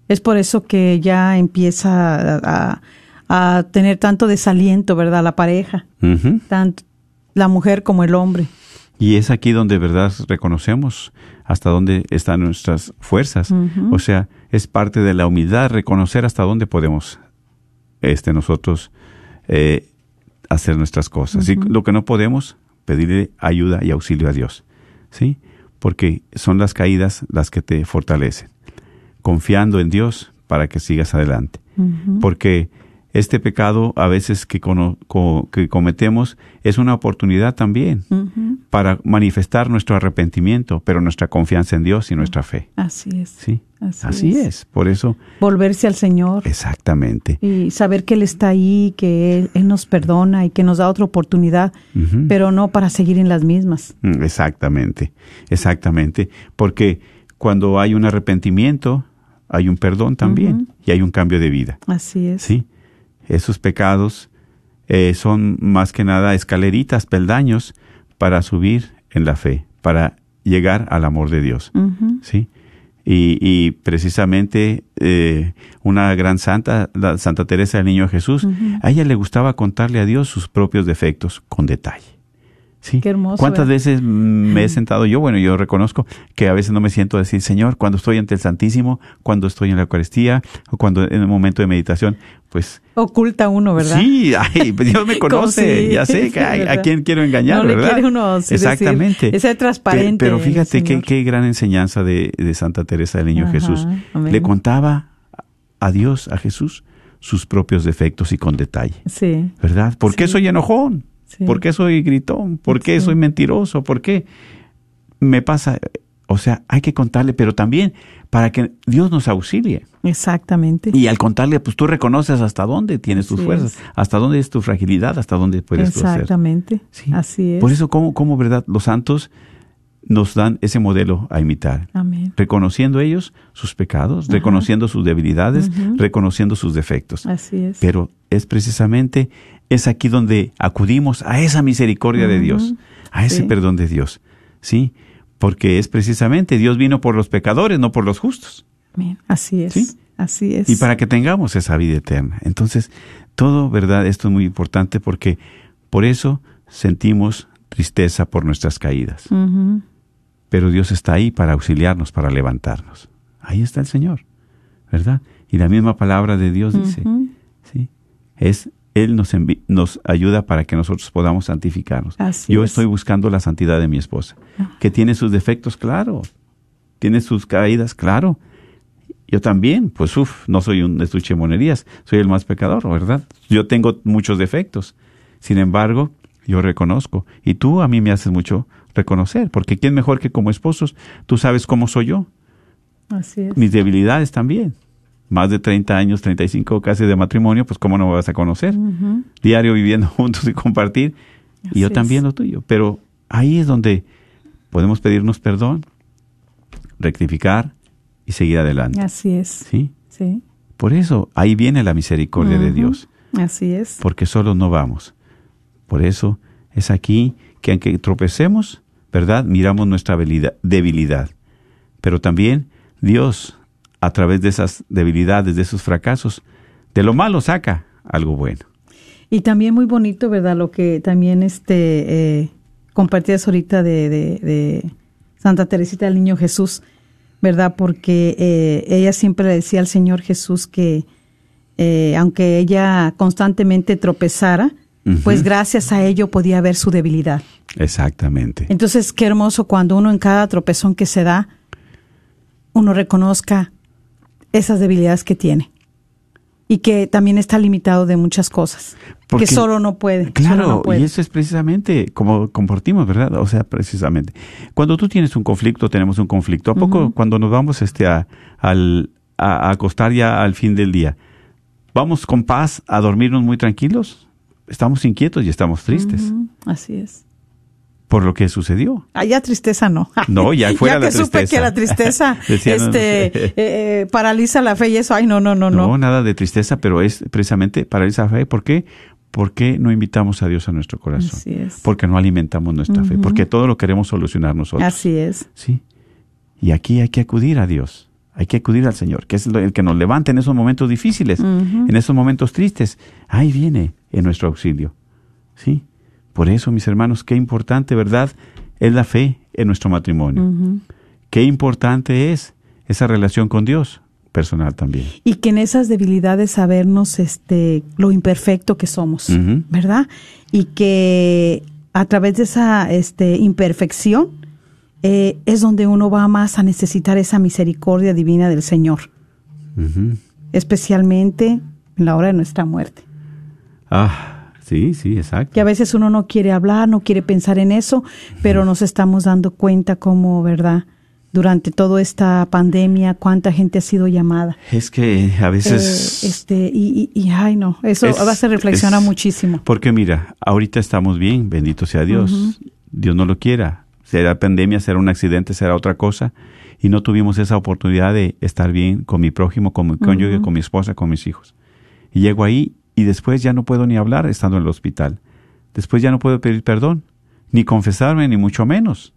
Es por eso que ya empieza a, tener tanto desaliento, ¿verdad? La pareja, tanto la mujer como el hombre. Y es aquí donde, verdad, reconocemos hasta dónde están nuestras fuerzas. O sea, es parte de la humildad reconocer hasta dónde podemos este, nosotros eh, hacer nuestras cosas. Y lo que no podemos, pedirle ayuda y auxilio a Dios. ¿Sí? Porque son las caídas las que te fortalecen. Confiando en Dios para que sigas adelante. Porque este pecado a veces que, cono- co- que cometemos es una oportunidad también para manifestar nuestro arrepentimiento, pero nuestra confianza en Dios y nuestra fe. Así es. Sí, Así así, es. es. Por eso, Volverse al Señor exactamente. y saber que Él está ahí, que Él, Él nos perdona y que nos da otra oportunidad, pero no para seguir en las mismas. Mm, Exactamente, exactamente. Porque cuando hay un arrepentimiento, hay un perdón también y hay un cambio de vida. Así es. Sí, esos pecados eh, son más que nada escaleritas, peldaños para subir en la fe, para llegar al amor de Dios. ¿sí? Y, y precisamente eh, una gran santa, la Santa Teresa del Niño Jesús, a ella le gustaba contarle a Dios sus propios defectos con detalle. ¿Sí? Qué hermoso, ¿Cuántas ¿verdad? veces me he sentado yo? Bueno, yo reconozco que a veces no me siento a decir, Señor, cuando estoy ante el Santísimo, cuando estoy en la Eucaristía, o cuando en el momento de meditación, pues Oculta uno, ¿verdad? Sí, ay, pues Dios me conoce, ya sé que, ay, a ¿verdad? quién quiero engañar, No le ¿verdad? quiere uno Exactamente. es transparente, Pe- Pero, fíjate qué, gran enseñanza de, de Santa Teresa del Niño Ajá, Jesús. amén. Le contaba a Dios, a Jesús, sus propios defectos y con detalle, Sí. ¿verdad? ¿Por qué Sí. soy enojón? Sí. ¿Por qué soy gritón? ¿Por qué Sí. soy mentiroso? ¿Por qué me pasa? O sea, hay que contarle, pero también para que Dios nos auxilie. Exactamente. Y al contarle, pues tú reconoces hasta dónde tienes tus fuerzas, es. hasta dónde es tu fragilidad, hasta dónde puedes tú hacer. Exactamente. Sí. Así es. Por eso, ¿cómo, cómo, verdad, los santos nos dan ese modelo a imitar? Amén. Reconociendo ellos sus pecados, reconociendo sus debilidades, reconociendo sus defectos. Así es. Pero es precisamente, es aquí donde acudimos a esa misericordia de Dios, a ese Sí. perdón de Dios. ¿Sí? Porque es precisamente, Dios vino por los pecadores, no por los justos. Amén. Así es. Sí. Así es. y para que tengamos esa vida eterna. Entonces, todo, ¿verdad? Esto es muy importante porque por eso sentimos tristeza por nuestras caídas. Pero Dios está ahí para auxiliarnos, para levantarnos. Ahí está el Señor, ¿verdad? Y la misma palabra de Dios dice. ¿sí? Es Él nos, ayuda para que nosotros podamos santificarnos. Así Yo es. estoy buscando la santidad de mi esposa, Ah. que tiene sus defectos, claro. tiene sus caídas, claro. Yo también, pues uff, no soy un estuche de monerías, soy el más pecador, ¿verdad? Yo tengo muchos defectos. Sin embargo, yo reconozco. Y tú a mí me haces mucho reconocer, porque ¿quién mejor que como esposos? Tú sabes cómo soy yo. Así es. Mis debilidades también. Más de 30 años, 35 casi de matrimonio, pues ¿cómo no me vas a conocer? Diario viviendo juntos y compartir. y yo también lo tuyo. Pero ahí es donde podemos pedirnos perdón, rectificar y seguir adelante. Así es. ¿Sí? Sí. Por eso ahí viene la misericordia de. Dios, Así es. porque solos no vamos. Por eso es aquí que aunque tropecemos, ¿verdad? Miramos nuestra debilidad. Pero también Dios, a través de esas debilidades, de esos fracasos, de lo malo saca algo bueno. Y también muy bonito, ¿verdad? Lo que también este eh, compartías ahorita de, de- de Santa Teresita del Niño Jesús, ¿verdad? Porque eh, ella siempre le decía al Señor Jesús que eh, aunque ella constantemente tropezara, Pues gracias a ello podía ver su debilidad. Exactamente. Entonces, qué hermoso cuando uno en cada tropezón que se da, uno reconozca esas debilidades que tiene. Y que también está limitado de muchas cosas. Porque- que solo no puede. solo Claro, no puede. y eso es precisamente como compartimos, ¿verdad? O sea, precisamente. Cuando tú tienes un conflicto, tenemos un conflicto. ¿A poco cuando nos vamos este a, al, a, a acostar ya al fin del día, vamos con paz a dormirnos muy tranquilos? Estamos inquietos y estamos tristes Así es. por lo que sucedió. Ah, ya tristeza no. No, ya fuera ya la que supe tristeza. que la tristeza Decía, no, no este, eh, eh, paraliza la fe y eso. Ay, no, no, no, No, no. nada de tristeza, pero es precisamente para esa fe. ¿Por qué? Porque no invitamos a Dios a nuestro corazón. Así es. Porque no alimentamos nuestra fe. Porque todo lo queremos solucionar nosotros. Así es. Sí. Y aquí hay que acudir a Dios. Hay que acudir al Señor, que es el que nos levanta en esos momentos difíciles, en esos momentos tristes. Ahí viene en nuestro auxilio. Sí. Por eso, mis hermanos, qué importante, ¿verdad? Es la fe en nuestro matrimonio. Qué importante es esa relación con Dios, personal también. y que en esas debilidades sabernos este lo imperfecto que somos. ¿verdad? Y que a través de esa este imperfección eh, es donde uno va más a necesitar esa misericordia divina del Señor, especialmente en la hora de nuestra muerte. Ah, sí, sí, exacto. Que a veces uno no quiere hablar, no quiere pensar en eso, pero nos estamos dando cuenta cómo, ¿verdad? Durante toda esta pandemia, cuánta gente ha sido llamada. Es que a veces... Eh, este y, y- y, ay no eso Es- va a hacer reflexionar es- muchísimo Porque mira, ahorita estamos bien, bendito sea Dios. Dios no lo quiera. Será pandemia, será un accidente, será otra cosa. Y no tuvimos esa oportunidad de estar bien con mi prójimo, con mi cónyuge, con mi esposa, con mis hijos. Y llego ahí y después ya no puedo ni hablar estando en el hospital. Después ya no puedo pedir perdón, ni confesarme, ni mucho menos.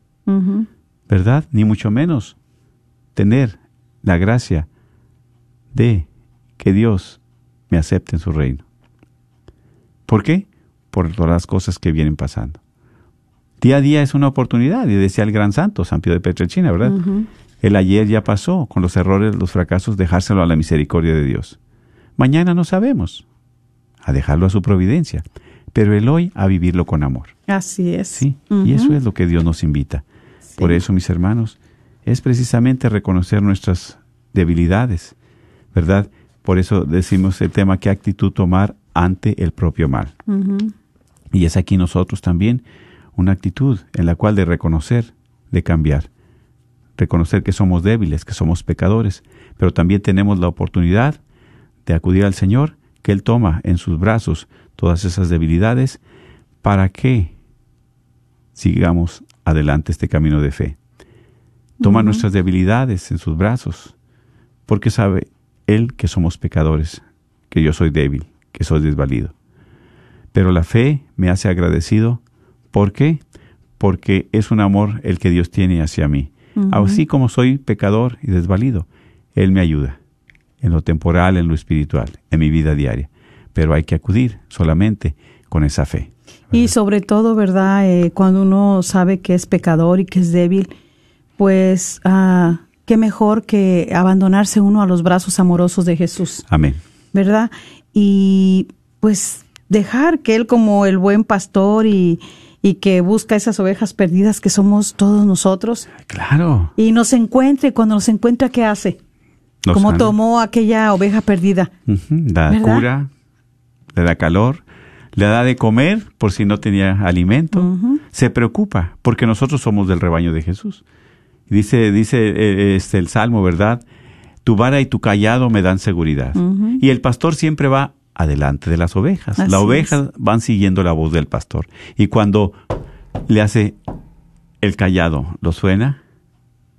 ¿verdad? Ni mucho menos tener la gracia de que Dios me acepte en su reino. ¿Por qué? Por todas las cosas que vienen pasando. Día a día es una oportunidad, y decía el gran santo, San Pío de Petrelcina, ¿verdad? El ayer ya pasó, con los errores, los fracasos, dejárselo a la misericordia de Dios. Mañana no sabemos, a dejarlo a su providencia, pero el hoy a vivirlo con amor. así es Sí, y eso es lo que Dios nos invita. Por eso, mis hermanos, es precisamente reconocer nuestras debilidades, ¿verdad? Por eso decimos el tema, ¿qué actitud tomar ante el propio mal? Y es aquí nosotros también una actitud en la cual de reconocer, de cambiar. Reconocer que somos débiles, que somos pecadores, pero también tenemos la oportunidad de acudir al Señor, que Él toma en sus brazos todas esas debilidades para que sigamos adelante este camino de fe. Toma nuestras debilidades en sus brazos, porque sabe Él que somos pecadores, que yo soy débil, que soy desvalido. Pero la fe me hace agradecido. ¿Por qué? Porque es un amor el que Dios tiene hacia mí. Así como soy pecador y desvalido, Él me ayuda en lo temporal, en lo espiritual, en mi vida diaria. Pero hay que acudir solamente con esa fe. y sobre todo verdad Eh, cuando uno sabe que es pecador y que es débil pues ah, qué mejor que abandonarse uno a los brazos amorosos de Jesús Amén. ¿verdad? Y pues dejar que Él como el buen pastor y, y que busca esas ovejas perdidas que somos todos nosotros Claro. y nos encuentra y cuando nos encuentra, ¿qué hace? Nos Como sana. tomó aquella oveja perdida. ¿Verdad? cura, le da calor, le da de comer por si no tenía alimento. Se preocupa porque nosotros somos del rebaño de Jesús. Dice, dice eh, este, el Salmo, ¿verdad? Tu vara y tu callado me dan seguridad. Y el pastor siempre va adelante de las ovejas. Así Las ovejas van siguiendo la voz del pastor. Y cuando le hace el callado, lo suena,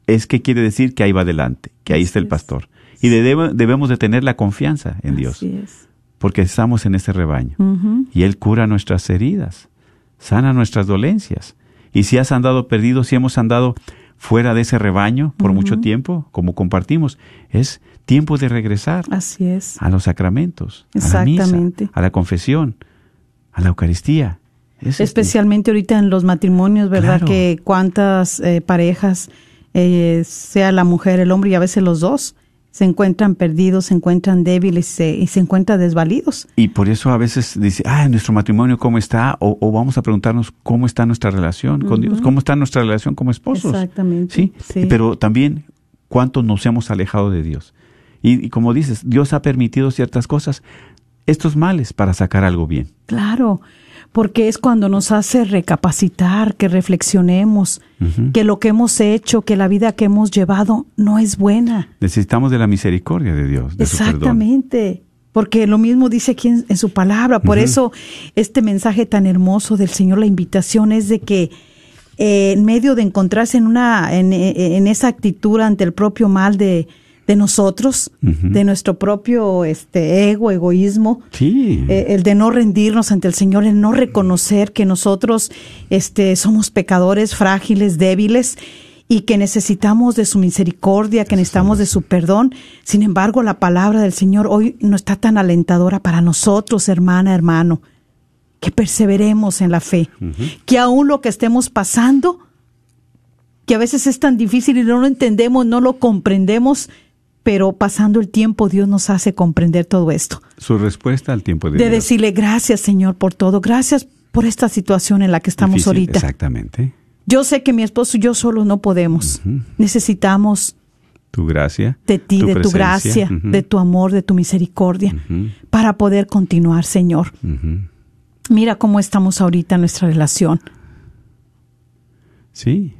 es que quiere decir que ahí va adelante, que ahí está el es. pastor. Y de- debe- debemos de tener la confianza en Dios, Así es. porque estamos en ese rebaño. Y Él cura nuestras heridas, sana nuestras dolencias. Y si has andado perdido, si hemos andado fuera de ese rebaño por mucho tiempo, como compartimos, es tiempo de regresar Así es. a los sacramentos, a la misa, a la confesión, a la Eucaristía. Es este- Especialmente ahorita en los matrimonios, ¿verdad? Claro. Que cuántas eh, parejas, eh, sea la mujer, el hombre y a veces los dos, se encuentran perdidos, se encuentran débiles se- y se encuentran desvalidos. Y por eso a veces dice, ah, nuestro matrimonio cómo está, o, o vamos a preguntarnos cómo está nuestra relación con Dios, cómo está nuestra relación como esposos. Exactamente, Sí, sí. pero también cuánto nos hemos alejado de Dios. Y, y como dices, Dios ha permitido ciertas cosas, estos males, para sacar algo bien. Claro, porque es cuando nos hace recapacitar, que reflexionemos, que lo que hemos hecho, que la vida que hemos llevado no es buena. Necesitamos de la misericordia de Dios, de su perdón. Exactamente. Porque lo mismo dice aquí en, en su palabra. Por eso este mensaje tan hermoso del Señor, la invitación es de que eh, en medio de encontrarse en una, en, en esa actitud ante el propio mal de, de nosotros, de nuestro propio este ego, egoísmo, Sí. eh, el de no rendirnos ante el Señor, el no reconocer que nosotros este, somos pecadores, frágiles, débiles y que necesitamos de su misericordia, que necesitamos de su perdón. Sin embargo, la palabra del Señor hoy no está tan alentadora para nosotros, hermana, hermano, que perseveremos en la fe, que aún lo que estemos pasando, que a veces es tan difícil y no lo entendemos, no lo comprendemos, pero pasando el tiempo Dios nos hace comprender todo esto Su respuesta al tiempo de, de Dios. decirle gracias Señor por todo, gracias por esta situación en la que estamos Difícil, ahorita. Exactamente. Yo sé que mi esposo y yo solo no podemos. Necesitamos Tu gracia. de ti, de tu gracia, de tu amor, de tu misericordia, para poder continuar, Señor. Mira cómo estamos ahorita en nuestra relación. Sí.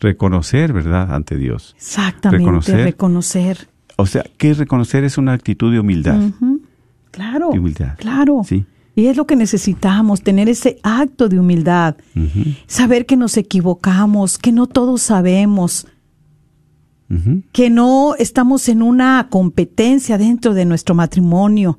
Reconocer, ¿verdad? Ante Dios. Exactamente, Reconocer. reconocer. O sea, ¿qué es reconocer? Es una actitud de humildad. Claro, De humildad. claro. Sí. Y es lo que necesitamos, tener ese acto de humildad, saber que nos equivocamos, que no todos sabemos, que no estamos en una competencia dentro de nuestro matrimonio,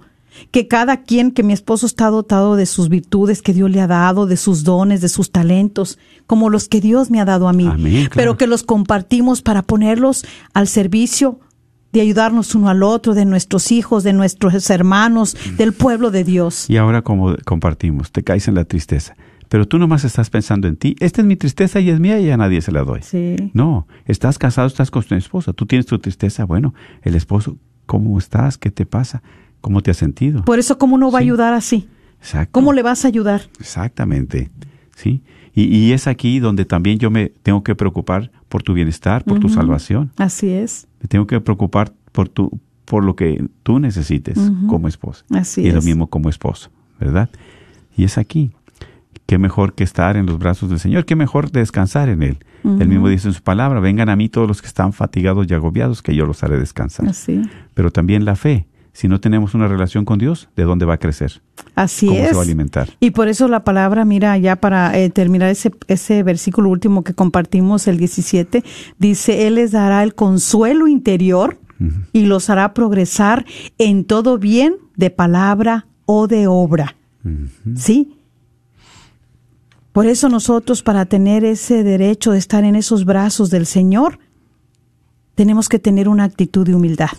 que cada quien, que mi esposo está dotado de sus virtudes que Dios le ha dado, de sus dones, de sus talentos, como los que Dios me ha dado a mí, Amén, claro. pero que los compartimos para ponerlos al servicio de ayudarnos uno al otro, de nuestros hijos, de nuestros hermanos, del pueblo de Dios. Y ahora como compartimos, te caes en la tristeza. Pero tú nomás estás pensando en ti. Esta es mi tristeza y es mía y a nadie se la doy. Sí. No, estás casado, estás con tu esposa. Tú tienes tu tristeza. Bueno, el esposo, ¿cómo estás? ¿Qué te pasa? ¿Cómo te has sentido? Por eso, ¿cómo no va a ayudar así? Exacto. ¿Cómo le vas a ayudar? Exactamente. Sí. Y, y es aquí donde también yo me tengo que preocupar por tu bienestar, por tu salvación. Así es. Me tengo que preocupar por tu, por lo que tú necesites como esposa. Así y lo es. mismo como esposo, ¿verdad? Y es aquí. Qué mejor que estar en los brazos del Señor, qué mejor descansar en Él. Él mismo dice en su palabra, vengan a mí todos los que están fatigados y agobiados, que yo los haré descansar. Así. Pero también la fe. Si no tenemos una relación con Dios, ¿de dónde va a crecer? Así ¿Cómo es. se va a alimentar? Y por eso la palabra, mira, ya para eh, terminar ese, ese versículo último que compartimos, el 17, dice, Él les dará el consuelo interior y los hará progresar en todo bien de palabra o de obra. ¿Sí? Por eso nosotros, para tener ese derecho de estar en esos brazos del Señor, tenemos que tener una actitud de humildad.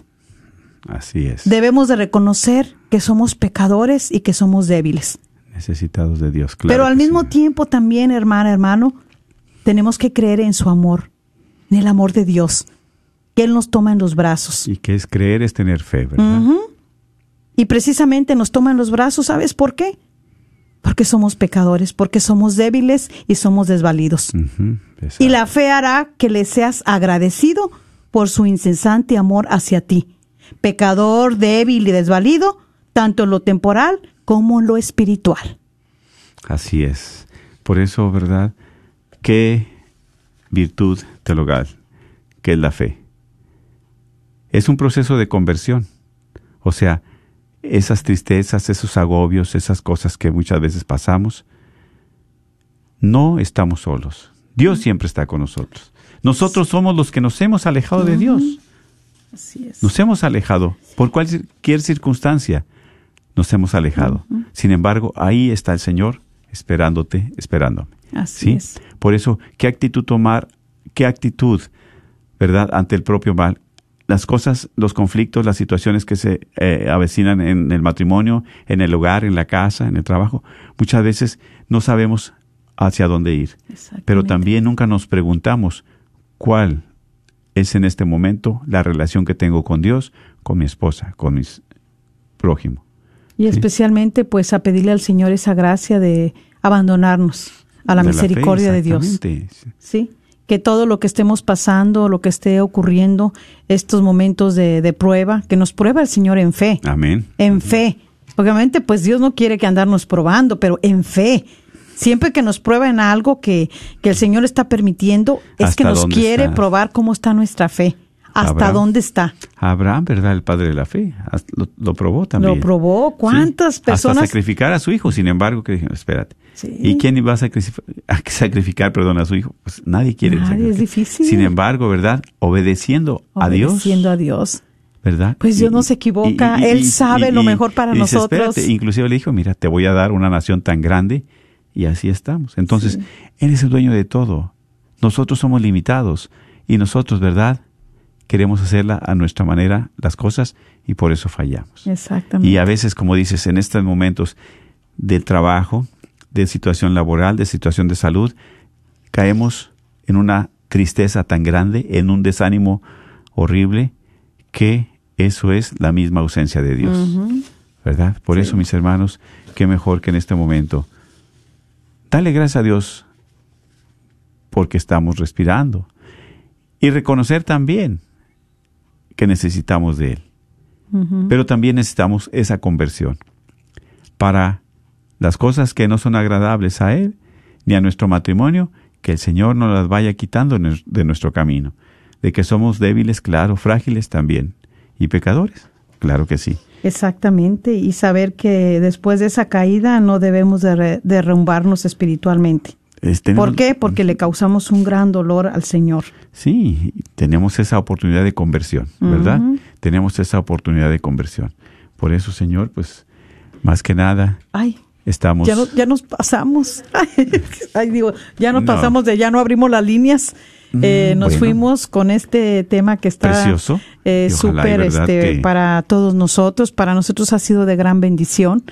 Así es. Debemos de reconocer que somos pecadores y que somos débiles. Necesitados de Dios, claro. Pero al mismo sí. tiempo también, hermana, hermano, tenemos que creer en su amor, en el amor de Dios, que Él nos toma en los brazos. Y que es creer es tener fe, ¿verdad? Y precisamente nos toma en los brazos, ¿sabes por qué? porque somos pecadores, porque somos débiles y somos desvalidos. Y la fe hará que le seas agradecido por su incesante amor hacia ti. Pecador, débil y desvalido, tanto en lo temporal como en lo espiritual. Así es. Por eso, ¿verdad? ¿Qué virtud teologal? que es la fe? Es un proceso de conversión. O sea, esas tristezas, esos agobios, esas cosas que muchas veces pasamos, no estamos solos. Dios siempre está con nosotros. Nosotros somos los que nos hemos alejado de Dios. Así es. Nos hemos alejado por cualquier circunstancia. Nos hemos alejado. Sin embargo, ahí está el Señor esperándote, esperándome. Así ¿Sí? es. Por eso, ¿qué actitud tomar? ¿Qué actitud, verdad, ante el propio mal? Las cosas, los conflictos, las situaciones que se eh, avecinan en el matrimonio, en el hogar, en la casa, en el trabajo, muchas veces no sabemos hacia dónde ir. Pero también nunca nos preguntamos cuál es en este momento la relación que tengo con Dios, con mi esposa, con mis prójimo. Y especialmente pues a pedirle al Señor esa gracia de abandonarnos a la De fe, misericordia de Dios. Sí, que todo lo que estemos pasando, lo que esté ocurriendo, estos momentos de, de prueba, que nos prueba el Señor en fe, Amén. en fe. Obviamente, pues Dios no quiere que andarnos probando, pero en fe. Siempre que nos prueba en algo que, que el Señor está permitiendo, es ¿Hasta que nos quiere está? probar cómo está nuestra fe, hasta Abraham. dónde está. Abraham, ¿verdad? El padre de la fe, lo, lo probó también. Lo probó. ¿Cuántas Sí, personas? Hasta sacrificar a su hijo, sin embargo, que dijeron, espérate. Sí. ¿Y quién iba a sacrificar, a sacrificar perdón, a su hijo? Pues nadie quiere Nadie, sacrificar. es difícil. Sin embargo, ¿verdad? Obedeciendo, a Dios, Obedeciendo a Dios. ¿verdad? Pues Dios no se equivoca, Él sabe lo mejor para dice, nosotros. espérate, inclusive le dijo, mira, te voy a dar una nación tan grande y así estamos. Entonces, Él es el dueño de todo. Nosotros somos limitados y nosotros, ¿verdad? Queremos hacerla a nuestra manera las cosas y por eso fallamos. Exactamente. Y a veces, como dices, en estos momentos del trabajo, de situación laboral, de situación de salud, caemos en una tristeza tan grande, en un desánimo horrible, que eso es la misma ausencia de Dios. ¿Verdad? Por eso, mis hermanos, qué mejor que en este momento. Dale gracias a Dios porque estamos respirando. Y reconocer también que necesitamos de Él. Pero también necesitamos esa conversión para las cosas que no son agradables a Él ni a nuestro matrimonio, que el Señor nos las vaya quitando de de nuestro camino. De que somos débiles, claro, frágiles también. Y pecadores, claro que sí. Exactamente. Y saber que después de esa caída no debemos de derrumbarnos espiritualmente. Es- tenemos- ¿Por qué? Porque le causamos un gran dolor al Señor. Sí, tenemos esa oportunidad de conversión, ¿verdad? Tenemos esa oportunidad de conversión. Por eso, Señor, pues, más que nada, Ay, estamos... ya, no- ya nos pasamos. Ay, digo, ya nos No. pasamos de ya no abrimos las líneas. Eh, Mm, nos bueno. fuimos con este tema que está Precioso. eh, súper este, que- para todos nosotros. Para nosotros ha sido de gran bendición.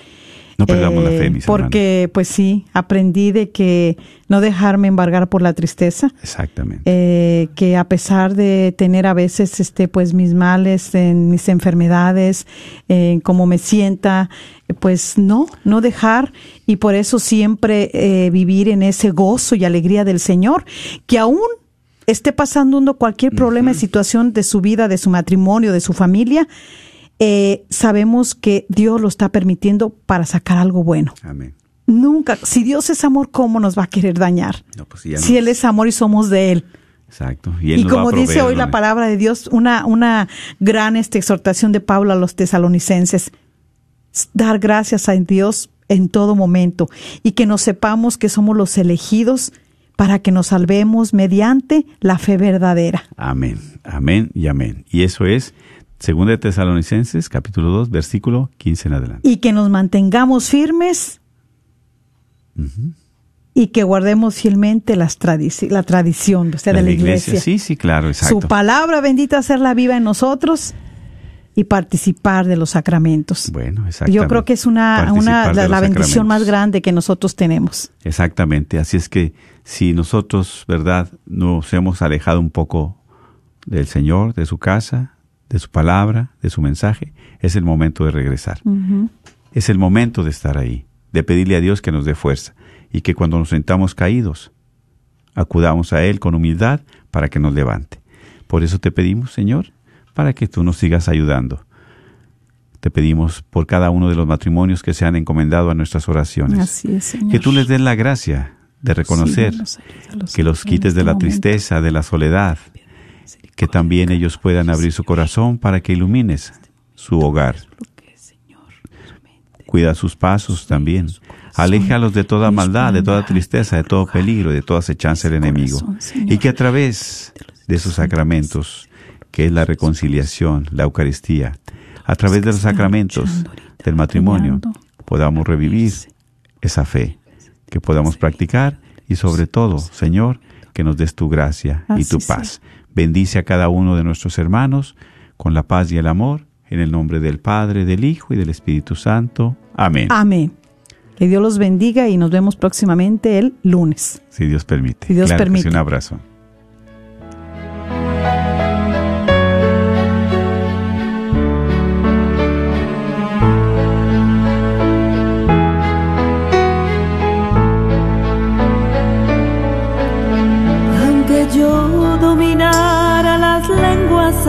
No perdamos la Eh, fe, mis Porque, pues sí, aprendí de que no dejarme embargar por la tristeza. Exactamente. eh, que a pesar de tener a veces este pues mis males en mis enfermedades en cómo me sienta pues no no dejar y por eso siempre eh, vivir en ese gozo y alegría del Señor que aún esté pasando uno cualquier problema y situación de su vida de su matrimonio de su familia eh, sabemos que Dios lo está permitiendo para sacar algo bueno Amén. nunca si Dios es amor cómo nos va a querer dañar No, pues si Él es amor y somos de Él. Exacto. Y, Él como dice hoy la palabra de Dios, una, una gran este, exhortación de Pablo a los tesalonicenses, dar gracias a Dios en todo momento y que nos sepamos que somos los elegidos para que nos salvemos mediante la fe verdadera. Amén, amén y amén. Y eso es Segunda de Tesalonicenses, capítulo 2, versículo 15 en adelante. Y que nos mantengamos firmes y que guardemos fielmente las tradici- la tradición o sea, de la, iglesia. Sí, sí, claro, exacto. Su palabra bendita hacerla viva en nosotros y participar de los sacramentos. Bueno, exactamente. Yo creo que es una, la, bendición más grande que nosotros tenemos. Exactamente. Así es que si nosotros, ¿verdad?, nos hemos alejado un poco del Señor, de su casa, de su palabra, de su mensaje, es el momento de regresar. Es el momento de estar ahí. de pedirle a Dios que nos dé fuerza y que cuando nos sentamos caídos, acudamos a Él con humildad para que nos levante. Por eso te pedimos, Señor, para que tú nos sigas ayudando. Te pedimos por cada uno de los matrimonios que se han encomendado a nuestras oraciones. Así es, Señor. Que tú les des la gracia de reconocer, Sí, ayúdalos, que los quites de este la momento. tristeza, de la soledad, que también ellos puedan abrir su corazón para que ilumines su hogar. Cuida sus pasos también. Aléjalos de toda maldad, de toda tristeza, de todo peligro, de toda acechanza del enemigo. Y que a través de sus sacramentos, que es la reconciliación, la Eucaristía, a través de los sacramentos del matrimonio, podamos revivir esa fe, que podamos practicar y sobre todo, Señor, que nos des tu gracia y tu paz. Bendice a cada uno de nuestros hermanos con la paz y el amor, en el nombre del Padre, del Hijo y del Espíritu Santo. Amén. Amén. Que Dios los bendiga y nos vemos próximamente el lunes. Si Dios permite. Si Dios Claro permite. un abrazo.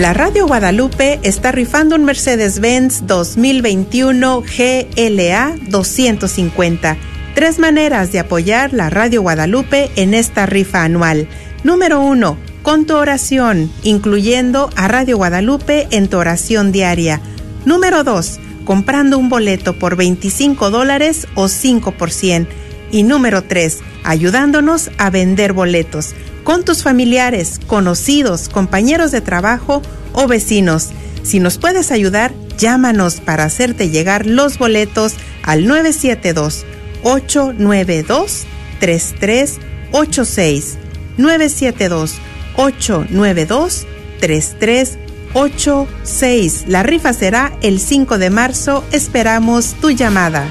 La Radio Guadalupe está rifando un Mercedes-Benz 2021 GLA 250. Tres maneras de apoyar la Radio Guadalupe en esta rifa anual. Número uno, con tu oración, incluyendo a Radio Guadalupe en tu oración diaria. Número dos, comprando un boleto por 25 dólares o 5 por 100. Y número 3, ayudándonos a vender boletos con tus familiares, conocidos, compañeros de trabajo o vecinos. Si nos puedes ayudar, llámanos para hacerte llegar los boletos al 972-892-3386. 972-892-3386. La rifa será el 5 de marzo. Esperamos tu llamada.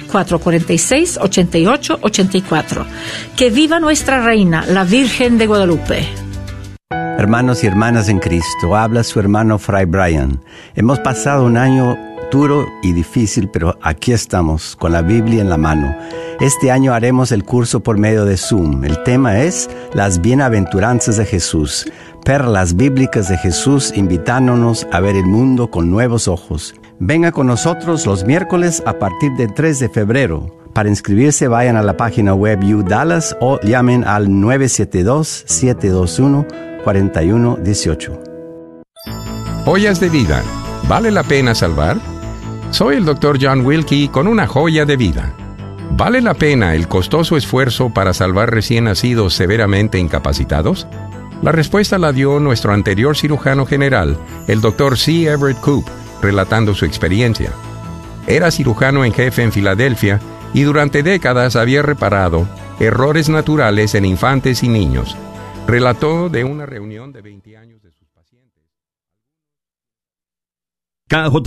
446-8884. Que viva nuestra reina, la Virgen de Guadalupe. Hermanos y hermanas en Cristo, habla su hermano Fray Brian. Hemos pasado un año duro y difícil, pero aquí estamos con la Biblia en la mano. Este año haremos el curso por medio de Zoom. El tema es las bienaventuranzas de Jesús, perlas bíblicas de Jesús invitándonos a ver el mundo con nuevos ojos. Venga con nosotros los miércoles a partir del 3 de febrero. Para inscribirse vayan a la página web UDallas o llamen al 972-721-4118. Ollas de vida, ¿vale la pena salvar? Soy el Dr. John Wilkie con una joya de vida. ¿Vale la pena el costoso esfuerzo para salvar recién nacidos severamente incapacitados? La respuesta la dio nuestro anterior cirujano general, el Dr. C. Everett Koop, relatando su experiencia. Era cirujano en jefe en Filadelfia y durante décadas había reparado errores naturales en infantes y niños. Relató de una reunión de 20 años de sus pacientes. KJOR